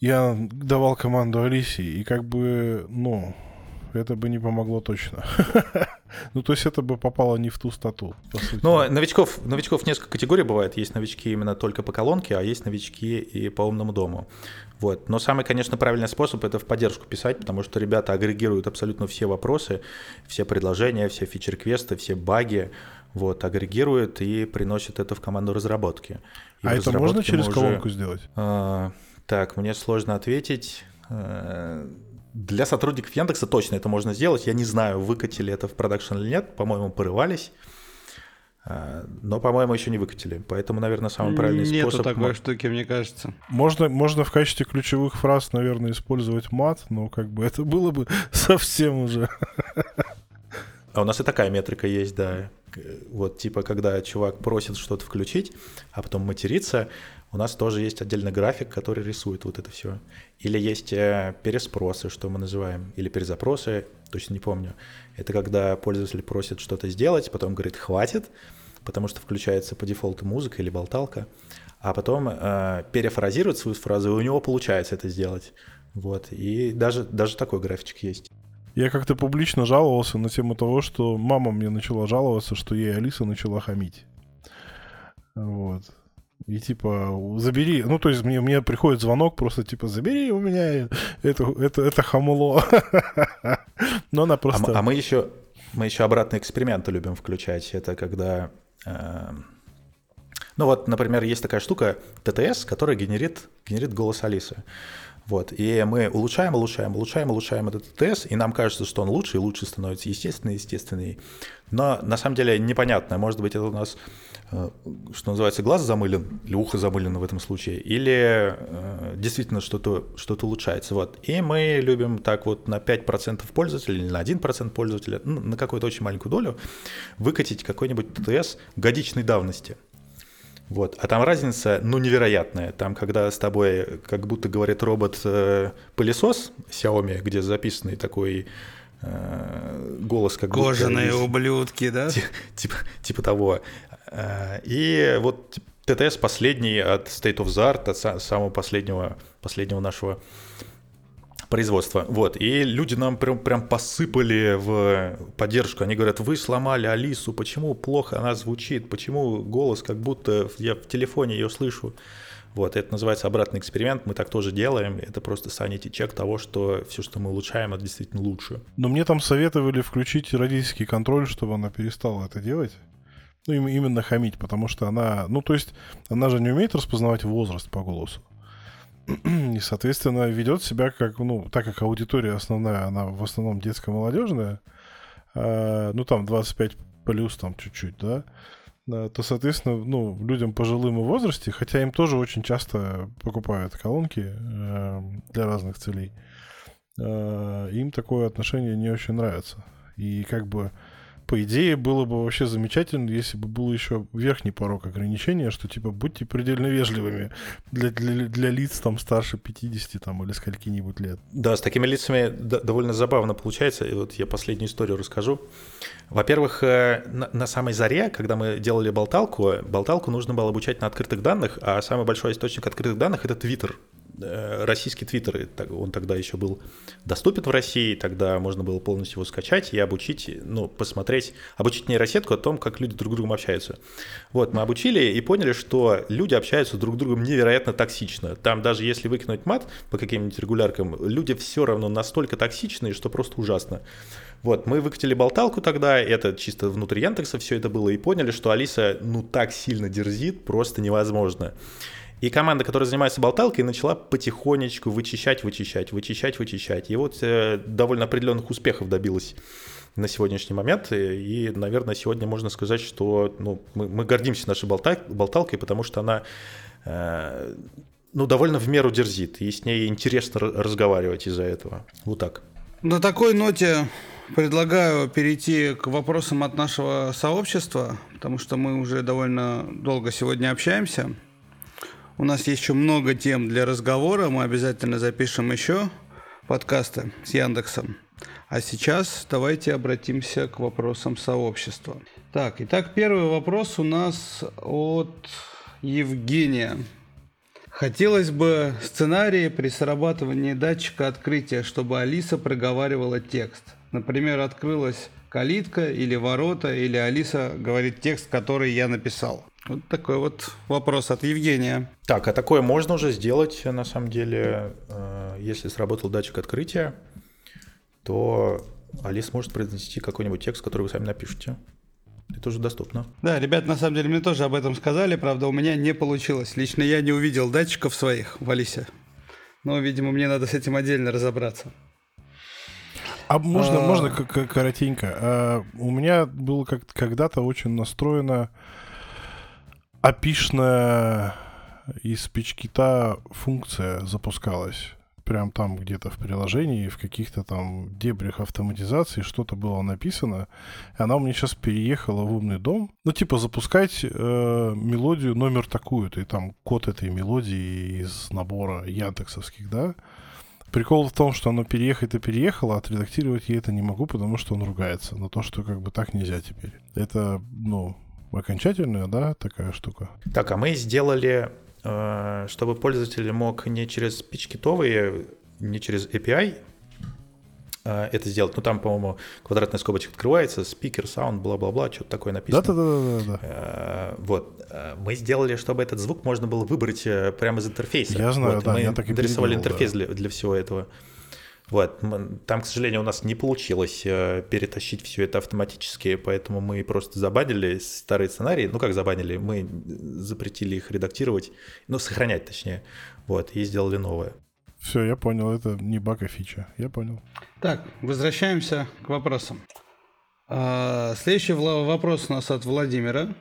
я давал команду Алисе, и как бы, ну, это бы не помогло точно. ну, то есть это бы попало не в ту стату, по сути. Но новичков, новичков несколько категорий бывает. Есть новички именно только по колонке, а есть новички и по умному дому. Вот. Но самый, конечно, правильный способ это в поддержку писать, потому что ребята агрегируют абсолютно все вопросы, все предложения, все фичер-квесты, все баги, вот, агрегируют и приносят это в команду разработки. И а это можно через уже... колонку сделать? А, так, мне сложно ответить. Для сотрудников Яндекса точно это можно сделать. Я не знаю, выкатили это в продакшн или нет. По-моему, порывались. А, но, по-моему, еще не выкатили. Поэтому, наверное, самый правильный Нету способ... такой штуки, мне кажется. Можно, можно в качестве ключевых фраз, наверное, использовать мат, но как бы это было бы совсем уже. А у нас и такая метрика есть, да. Вот типа, когда чувак просит что-то включить, а потом матерится, у нас тоже есть отдельный график, который рисует вот это все. Или есть э, переспросы, что мы называем, или перезапросы, точно не помню. Это когда пользователь просит что-то сделать, потом говорит «хватит», потому что включается по дефолту музыка или болталка, а потом э, перефразирует свою фразу, и у него получается это сделать. Вот, и даже, даже такой графичек есть. Я как-то публично жаловался на тему того, что мама мне начала жаловаться, что ей Алиса начала хамить. Вот. И типа, забери, ну, то есть мне, мне приходит звонок, просто типа, забери у меня это, это, это хамло. Но она просто... А, а мы еще, мы еще обратные эксперименты любим включать. Это когда... Э, ну вот, например, есть такая штука ТТС, которая генерит, генерит голос Алисы. Вот. И мы улучшаем, улучшаем, улучшаем, улучшаем этот ТТС, и нам кажется, что он лучше и лучше становится естественный, естественный. Но на самом деле непонятно. Может быть, это у нас Э, что называется, глаз замылен, или ухо замылено в этом случае, или э, действительно что-то что улучшается. Вот. И мы любим так вот на 5% пользователей или на 1% пользователя, ну, на какую-то очень маленькую долю, выкатить какой-нибудь ТТС годичной давности. Вот. А там разница, ну, невероятная. Там, когда с тобой, как будто говорит робот-пылесос э, Xiaomi, где записанный такой э, голос как Кожаные будто... ублюдки, да? Типа, типа того. Э, и вот ТТС последний от State of the Art, от самого последнего, последнего нашего производства. Вот. И люди нам прям, прям посыпали в поддержку. Они говорят, вы сломали Алису, почему плохо она звучит, почему голос, как будто я в телефоне ее слышу. Вот, это называется обратный эксперимент, мы так тоже делаем, это просто санити чек того, что все, что мы улучшаем, это действительно лучше. Но мне там советовали включить родительский контроль, чтобы она перестала это делать. Ну, именно хамить, потому что она, ну, то есть, она же не умеет распознавать возраст по голосу. И, соответственно, ведет себя как, ну, так как аудитория основная, она в основном детско-молодежная, э, ну, там 25 плюс, там чуть-чуть, да, то, соответственно, ну, людям пожилым в возрасте, хотя им тоже очень часто покупают колонки э, для разных целей, э, им такое отношение не очень нравится. И как бы по идее, было бы вообще замечательно, если бы был еще верхний порог ограничения, что типа будьте предельно вежливыми для, для, для лиц там старше 50 там, или скольки-нибудь лет. Да, с такими лицами довольно забавно получается. И вот я последнюю историю расскажу. Во-первых, э, на, на самой заре, когда мы делали болталку, болталку нужно было обучать на открытых данных, а самый большой источник открытых данных — это Twitter. Э, российский твиттер, он тогда еще был доступен в России, тогда можно было полностью его скачать и обучить, ну, посмотреть, обучить нейросетку о том, как люди друг с другом общаются. Вот, мы обучили и поняли, что люди общаются друг с другом невероятно токсично. Там даже если выкинуть мат по каким-нибудь регуляркам, люди все равно настолько токсичные, что просто ужасно. Вот, мы выкатили болталку тогда, это чисто внутри Яндекса все это было, и поняли, что Алиса, ну, так сильно дерзит, просто невозможно. И команда, которая занимается болталкой, начала потихонечку вычищать, вычищать, вычищать, вычищать. И вот э, довольно определенных успехов добилась на сегодняшний момент. И, наверное, сегодня можно сказать, что ну, мы, мы гордимся нашей болтал, болталкой, потому что она э, ну, довольно в меру дерзит. И с ней интересно разговаривать из-за этого. Вот так. На такой ноте предлагаю перейти к вопросам от нашего сообщества, потому что мы уже довольно долго сегодня общаемся. У нас есть еще много тем для разговора. Мы обязательно запишем еще подкасты с Яндексом. А сейчас давайте обратимся к вопросам сообщества. Так, итак, первый вопрос у нас от Евгения. Хотелось бы сценарии при срабатывании датчика открытия, чтобы Алиса проговаривала текст. Например, открылась калитка или ворота, или Алиса говорит текст, который я написал. Вот такой вот вопрос от Евгения. Так, а такое можно уже сделать, на самом деле, э, если сработал датчик открытия, то Алис может произнести какой-нибудь текст, который вы сами напишете. Это уже доступно. Да, ребят, на самом деле мне тоже об этом сказали, правда, у меня не получилось. Лично я не увидел датчиков своих в Алисе. Но, видимо, мне надо с этим отдельно разобраться. А можно, а... можно коротенько? А, у меня было как когда-то очень настроено опишная из пичкита функция запускалась прям там где-то в приложении, в каких-то там дебрях автоматизации что-то было написано, и она у меня сейчас переехала в умный дом. Ну, типа, запускать э, мелодию номер такую-то, и там код этой мелодии из набора яндексовских, да. Прикол в том, что оно переехает и переехало, а отредактировать я это не могу, потому что он ругается на то, что как бы так нельзя теперь. Это, ну, окончательная, да, такая штука. Так, а мы сделали Э, чтобы пользователь мог не через пичкитовые, не через API э, это сделать. Ну, там, по-моему, квадратная скобочка открывается, спикер, саунд, бла-бла-бла, что-то такое написано. Да-да-да. да. Вот. Мы сделали, чтобы этот звук можно было выбрать прямо из интерфейса. Я знаю, вот. да, мы я так и нарисовали интерфейс да. для, для всего этого. Вот. Там, к сожалению, у нас не получилось э, перетащить все это автоматически, поэтому мы просто забанили старые сценарии. Ну, как забанили? Мы запретили их редактировать, ну, сохранять точнее. Вот, и сделали новое. Все, я понял, это не баг, а фича. Я понял. Так, возвращаемся к вопросам. А, следующий вопрос у нас от Владимира.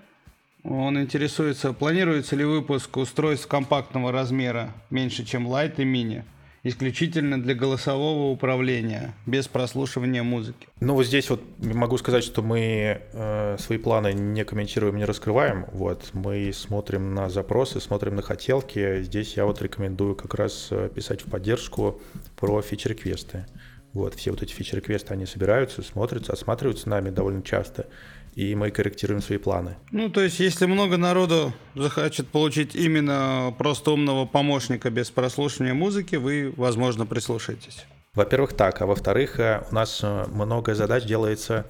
Он интересуется, планируется ли выпуск устройств компактного размера меньше, чем Light и Mini? Исключительно для голосового управления, без прослушивания музыки. Ну вот здесь вот могу сказать, что мы э, свои планы не комментируем, не раскрываем. Вот мы смотрим на запросы, смотрим на хотелки. Здесь я вот рекомендую как раз э, писать в поддержку про фичер-квесты. Вот, все вот эти фичер-квесты, они собираются, смотрятся, осматриваются нами довольно часто и мы корректируем свои планы. Ну, то есть, если много народу захочет получить именно просто умного помощника без прослушивания музыки, вы, возможно, прислушаетесь. Во-первых, так, а во-вторых, э, у нас э, много задач делается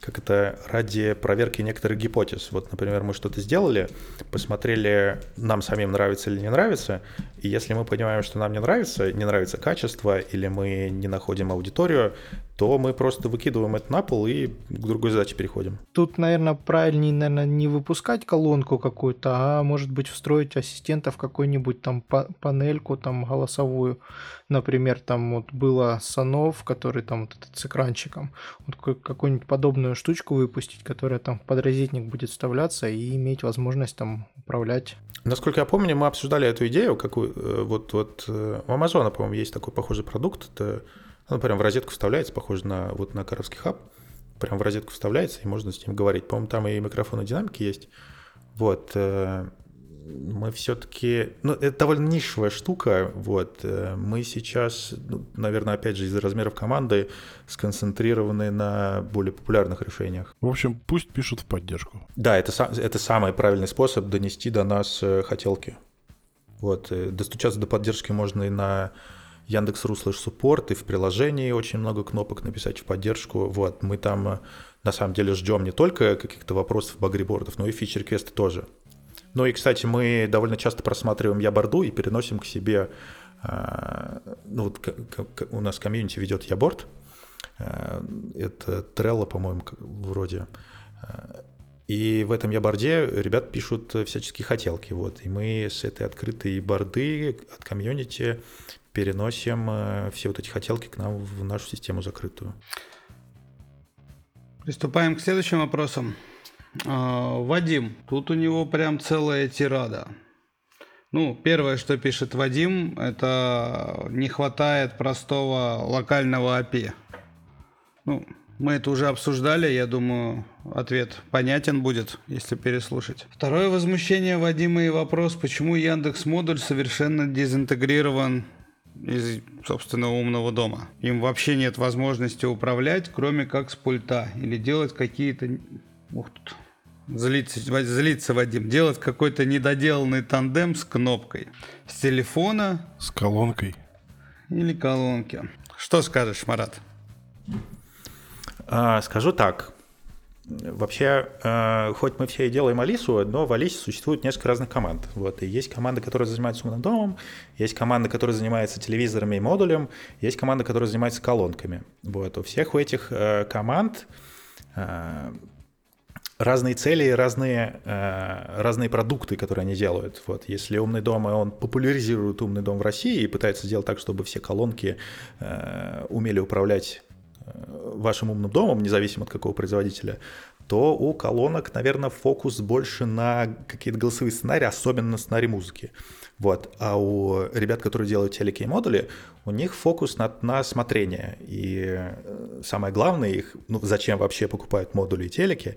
как это ради проверки некоторых гипотез. Вот, например, мы что-то сделали, посмотрели, нам самим нравится или не нравится, и если мы понимаем, что нам не нравится, не нравится качество, или мы не находим аудиторию, то мы просто выкидываем это на пол и к другой задаче переходим. Тут, наверное, правильнее, наверное, не выпускать колонку какую-то, а может быть встроить ассистента в какую-нибудь там панельку там голосовую. Например, там вот было Санов, который там вот этот с экранчиком. Вот какую-нибудь подобную штучку выпустить, которая там в подрозетник будет вставляться и иметь возможность там управлять. Насколько я помню, мы обсуждали эту идею, какую э, вот, вот э, у Амазона, по-моему, есть такой похожий продукт. Это ну, прям в розетку вставляется, похоже на, вот на Каровский хаб. Прям в розетку вставляется, и можно с ним говорить. По-моему, там и микрофон, и динамики есть. Вот. Э, мы все-таки... Ну, это довольно нишевая штука. Вот. Э, мы сейчас, ну, наверное, опять же, из-за размеров команды сконцентрированы на более популярных решениях. В общем, пусть пишут в поддержку. Да, это, это самый правильный способ донести до нас э, хотелки. Вот. Достучаться до поддержки можно и на Яндекс.ру слэш суппорт, и в приложении очень много кнопок написать в поддержку. Вот, мы там э, на самом деле ждем не только каких-то вопросов багрибордов, но и фичер-квесты тоже. Ну и, кстати, мы довольно часто просматриваем Яборду и переносим к себе, э, ну вот у нас комьюнити ведет Яборд, э, это Trello, по-моему, вроде. И в этом яборде ребят пишут всяческие хотелки. Вот. И мы с этой открытой борды от комьюнити переносим э, все вот эти хотелки к нам в нашу систему закрытую. Приступаем к следующим вопросам. А, Вадим, тут у него прям целая тирада. Ну, первое, что пишет Вадим, это не хватает простого локального API. Ну, мы это уже обсуждали, я думаю, ответ понятен будет, если переслушать. Второе возмущение Вадима и вопрос, почему Яндекс модуль совершенно дезинтегрирован из собственного умного дома. Им вообще нет возможности управлять, кроме как с пульта. Или делать какие-то... Ух тут. Злиться, злиться Вадим. Делать какой-то недоделанный тандем с кнопкой. С телефона. С колонкой. Или колонки. Что скажешь, Марат? А, скажу так. Вообще, э, хоть мы все и делаем Алису, но в Алисе существует несколько разных команд. Вот, и есть команда, которая занимается умным домом, есть команда, которая занимается телевизорами и модулем, есть команда, которая занимается колонками. Вот, у всех у этих э, команд э, разные цели, разные, разные продукты, которые они делают. Вот, если умный дом, он популяризирует умный дом в России и пытается сделать так, чтобы все колонки умели управлять вашим умным домом, независимо от какого производителя, то у колонок, наверное, фокус больше на какие-то голосовые сценарии, особенно на сценарии музыки. Вот. А у ребят, которые делают телеки и модули, у них фокус на, на смотрение. И э, самое главное их, ну, зачем вообще покупают модули и телеки,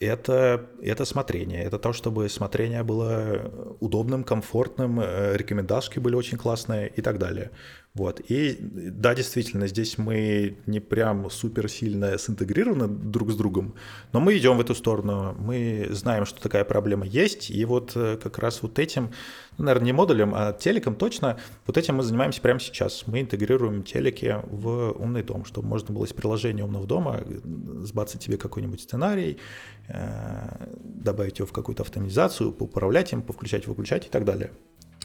это, это смотрение. Это то, чтобы смотрение было удобным, комфортным, э, рекомендашки были очень классные и так далее. Вот. И да, действительно, здесь мы не прям супер сильно синтегрированы друг с другом, но мы идем в эту сторону. Мы знаем, что такая проблема есть, и вот э, как раз вот этим, ну, наверное, не модулем, а телеком точно, вот этим мы занимаемся прямо сейчас. Мы интегрируем телеки в умный дом, чтобы можно было из приложения умного дома сбацать тебе какой-нибудь сценарий, э, добавить его в какую-то автоматизацию, поуправлять им, повключать, выключать и так далее.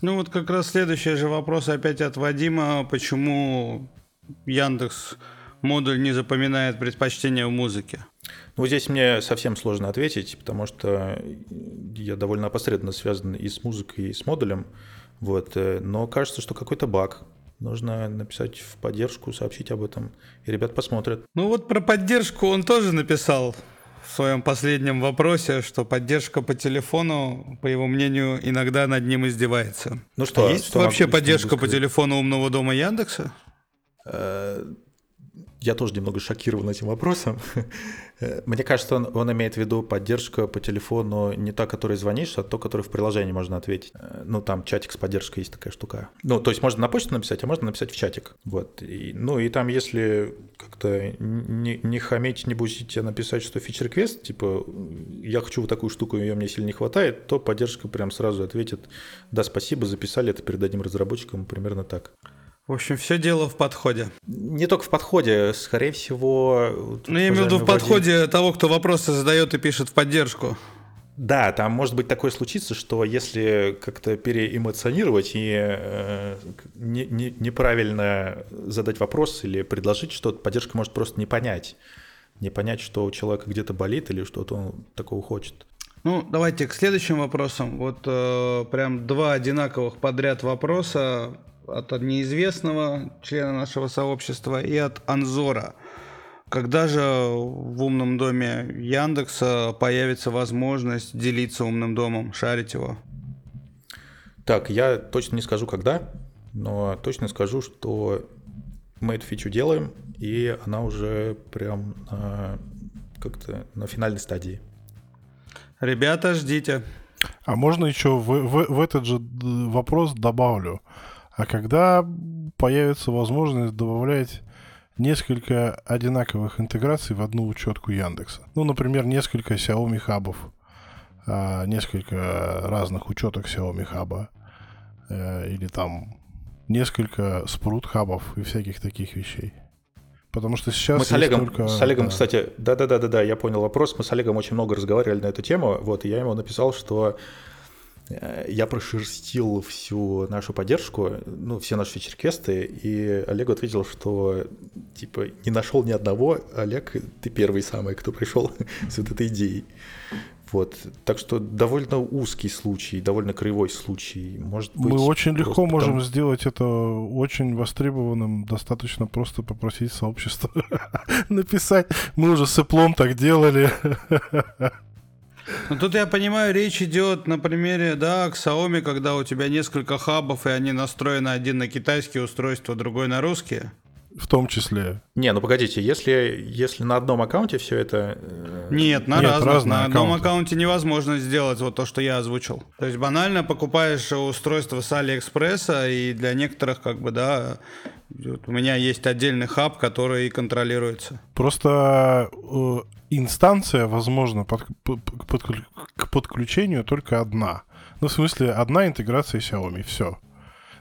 Ну вот как раз следующий же вопрос опять от Вадима. Почему Яндекс модуль не запоминает предпочтения в музыке? Ну, здесь мне совсем сложно ответить, потому что я довольно опосредованно связан и с музыкой, и с модулем. Вот. Э, но кажется, что какой-то баг. Нужно написать в поддержку, сообщить об этом, и ребят посмотрят. Ну вот про поддержку он тоже написал своем последнем вопросе, что поддержка по телефону, по его мнению, иногда над ним издевается. Ну что, а есть что вообще поддержка по телефону умного дома Яндекса? Э, я тоже немного шокирован этим вопросом. Мне кажется, он, он имеет в виду поддержку по телефону не та, которой звонишь, а то, которой в приложении можно ответить. Ну, там чатик с поддержкой есть такая штука. Ну, то есть можно на почту написать, а можно написать в чатик. Вот. И, ну, и там, если как-то не, не хамить, не бузить, а написать, что фичер-квест, типа, я хочу вот такую штуку, ее мне сильно не хватает, то поддержка прям сразу ответит, да, спасибо, записали, это передадим разработчикам, примерно так. В общем, все дело в подходе. Не только в подходе, скорее всего... Ну, я имею в виду в подходе того, кто вопросы задает и пишет в поддержку. Да, там может быть такое случиться, что если как-то переэмоционировать и э, не, не, неправильно задать вопрос или предложить что-то, поддержка может просто не понять. Не понять, что у человека где-то болит или что-то он такого хочет. Ну, давайте к следующим вопросам. Вот э, прям два одинаковых подряд вопроса от неизвестного члена нашего сообщества и от Анзора. Когда же в умном доме Яндекса появится возможность делиться умным домом, шарить его? Так, я точно не скажу когда, но точно скажу, что мы эту фичу делаем, и она уже прям на, как-то на финальной стадии. Ребята, ждите. А можно еще в, в, в этот же вопрос добавлю. А когда появится возможность добавлять несколько одинаковых интеграций в одну учетку Яндекса. Ну, например, несколько Xiaomi хабов, а, несколько разных учеток Xiaomi хаба, э, или там несколько спрут хабов и всяких таких вещей. Потому что сейчас мы с Олегом, только, с Олегом, да. кстати, да, да, да, да, да, я понял вопрос. Мы с Олегом очень много разговаривали на эту тему. Вот, и я ему написал, что я прошерстил всю нашу поддержку, ну, все наши вечерквесты, и Олег ответил, что, типа, не нашел ни одного. Олег, ты первый самый, кто пришел с вот этой идеей. Вот. Так что довольно узкий случай, довольно кривой случай. Может быть, Мы очень легко можем там... сделать это очень востребованным. Достаточно просто попросить сообщество написать. Мы уже с Эплом так делали. Ну тут я понимаю, речь идет на примере, да, Xiaomi, когда у тебя несколько хабов, и они настроены один на китайские устройства, другой на русские. В том числе. Не, ну погодите, если, если на одном аккаунте все это... Э, Нет, на Нет, разных. На одном аккаунты. аккаунте невозможно сделать вот то, что я озвучил. То есть банально покупаешь устройство с Алиэкспресса, и для некоторых, как бы, да, у меня есть отдельный хаб, который контролируется. Просто э, инстанция, возможно, под, под, под, к подключению только одна. Ну, в смысле, одна интеграция Xiaomi, все.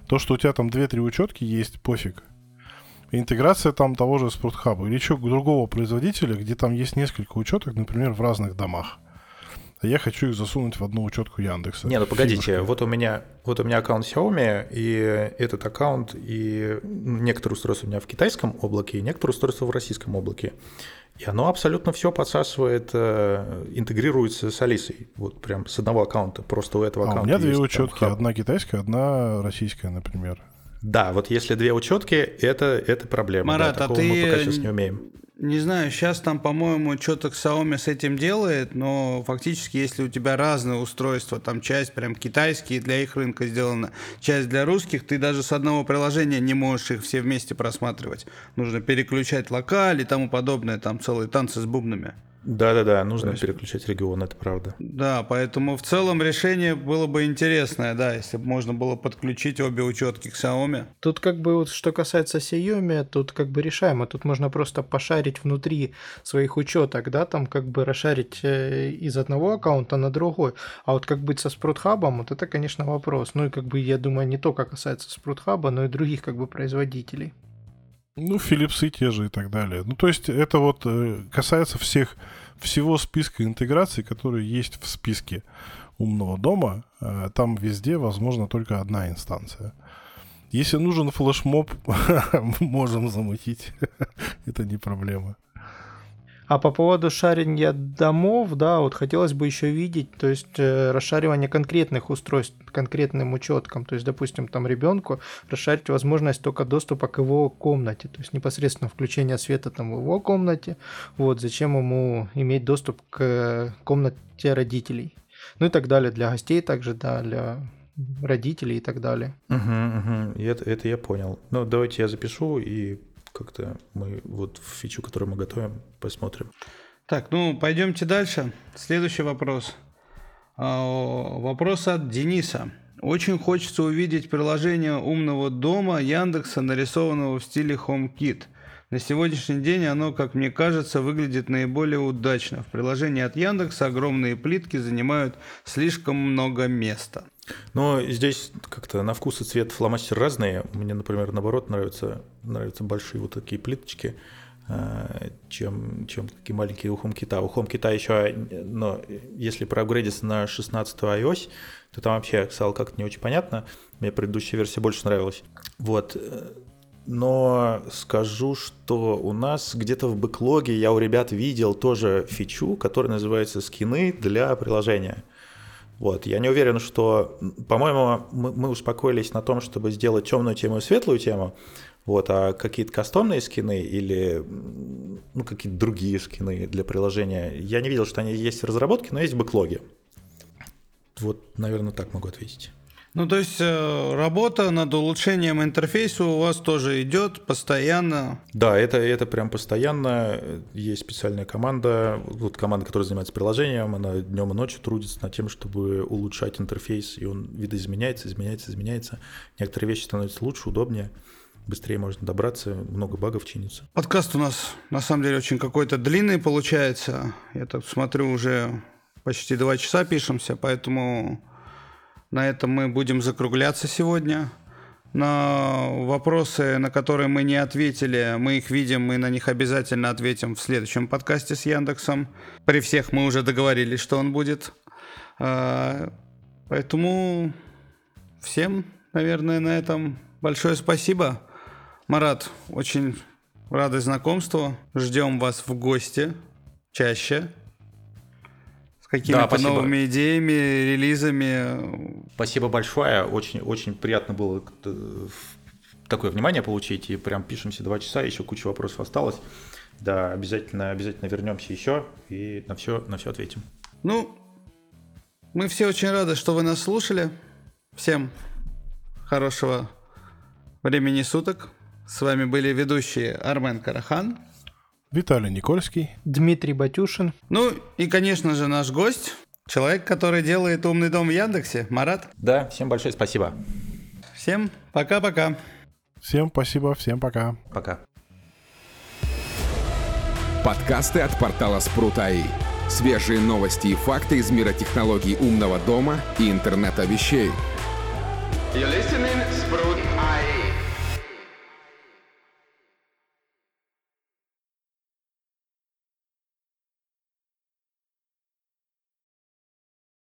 То, что у тебя там 2-3 учетки есть, пофиг. Интеграция там того же спортхаба или еще другого производителя, где там есть несколько учеток, например, в разных домах. А я хочу их засунуть в одну учетку Яндекса. Не, ну погодите, вот у меня вот у меня аккаунт Xiaomi, и этот аккаунт, и некоторые устройства у меня в китайском облаке, и некоторые устройства в российском облаке. И оно абсолютно все подсасывает, э, интегрируется с Алисой. Вот прям с одного аккаунта. Просто у этого а аккаунта. У меня две учетки. Одна китайская, одна российская, например. Да, вот если две учетки, это, это проблема. Марат, да, а ты мы пока сейчас не умеем. Не знаю, сейчас там, по-моему, что-то Xiaomi с этим делает, но фактически, если у тебя разные устройства, там часть прям китайские для их рынка сделана, часть для русских, ты даже с одного приложения не можешь их все вместе просматривать. Нужно переключать локаль и тому подобное, там целые танцы с бубнами. Да-да-да, нужно есть... переключать регион, это правда. Да, поэтому в целом решение было бы интересное, да, если бы можно было подключить обе учетки к Xiaomi. Тут как бы вот что касается Xiaomi, тут как бы решаемо. Тут можно просто пошарить внутри своих учеток, да, там как бы расшарить э, из одного аккаунта на другой. А вот как быть со спрутхабом, вот это, конечно, вопрос. Ну и как бы, я думаю, не только касается спрутхаба, но и других как бы производителей. Ну, Philips и те же и так далее. Ну, то есть это вот э, касается всех, всего списка интеграций, которые есть в списке умного дома. Э, там везде возможно только одна инстанция. Если нужен флешмоб, можем замутить. это не проблема. А по поводу шарения домов, да, вот хотелось бы еще видеть, то есть э, расшаривание конкретных устройств конкретным учеткам. То есть, допустим, там ребенку расшарить возможность только доступа к его комнате, то есть непосредственно включение света там в его комнате. Вот, зачем ему иметь доступ к комнате родителей. Ну и так далее, для гостей также, да, для родителей и так далее. Угу, угу. Это, это я понял. Ну, давайте я запишу и как-то мы вот в фичу, которую мы готовим, посмотрим. Так, ну пойдемте дальше. Следующий вопрос. А, вопрос от Дениса. Очень хочется увидеть приложение умного дома Яндекса, нарисованного в стиле HomeKit. На сегодняшний день оно, как мне кажется, выглядит наиболее удачно. В приложении от Яндекса огромные плитки занимают слишком много места. Но здесь как-то на вкус и цвет фломастер разные. Мне, например, наоборот нравятся, нравятся большие вот такие плиточки, э, чем, чем такие маленькие у HomeKit. У HomeKit еще, но если проапгрейдиться на 16 iOS, то там вообще стало как-то не очень понятно. Мне предыдущая версия больше нравилась. Вот. Но скажу, что у нас где-то в бэклоге я у ребят видел тоже фичу, которая называется «Скины для приложения». Вот, я не уверен, что, по-моему, мы, мы успокоились на том, чтобы сделать темную тему и светлую тему, вот, а какие-то кастомные скины или ну, какие-то другие скины для приложения, я не видел, что они есть в разработке, но есть в бэклоге. Вот, наверное, так могу ответить. Ну, то есть э, работа над улучшением интерфейса у вас тоже идет постоянно? Да, это, это прям постоянно. Есть специальная команда, вот команда, которая занимается приложением, она днем и ночью трудится над тем, чтобы улучшать интерфейс, и он видоизменяется, изменяется, изменяется. Некоторые вещи становятся лучше, удобнее быстрее можно добраться, много багов чинится. Подкаст у нас на самом деле очень какой-то длинный получается. Я так смотрю, уже почти два часа пишемся, поэтому на этом мы будем закругляться сегодня. На вопросы, на которые мы не ответили, мы их видим, мы на них обязательно ответим в следующем подкасте с Яндексом. При всех мы уже договорились, что он будет. А, поэтому всем, наверное, на этом большое спасибо. Марат, очень рады знакомству. Ждем вас в гости чаще какими-то да, новыми идеями, релизами. Спасибо большое. Очень, очень приятно было э, такое внимание получить. И прям пишемся два часа, еще куча вопросов осталось. Да, обязательно, обязательно вернемся еще и на все, на все ответим. Ну, мы все очень рады, что вы нас слушали. Всем хорошего времени суток. С вами были ведущие Армен Карахан Виталий Никольский, Дмитрий Батюшин. Ну и, конечно же, наш гость, человек, который делает умный дом в Яндексе, Марат. Да, всем большое спасибо. Всем пока-пока. Всем спасибо, всем пока. Пока. Подкасты от портала Спрут.АИ. Свежие новости и факты из мира технологий умного дома и интернета вещей. You're listening, Sprout.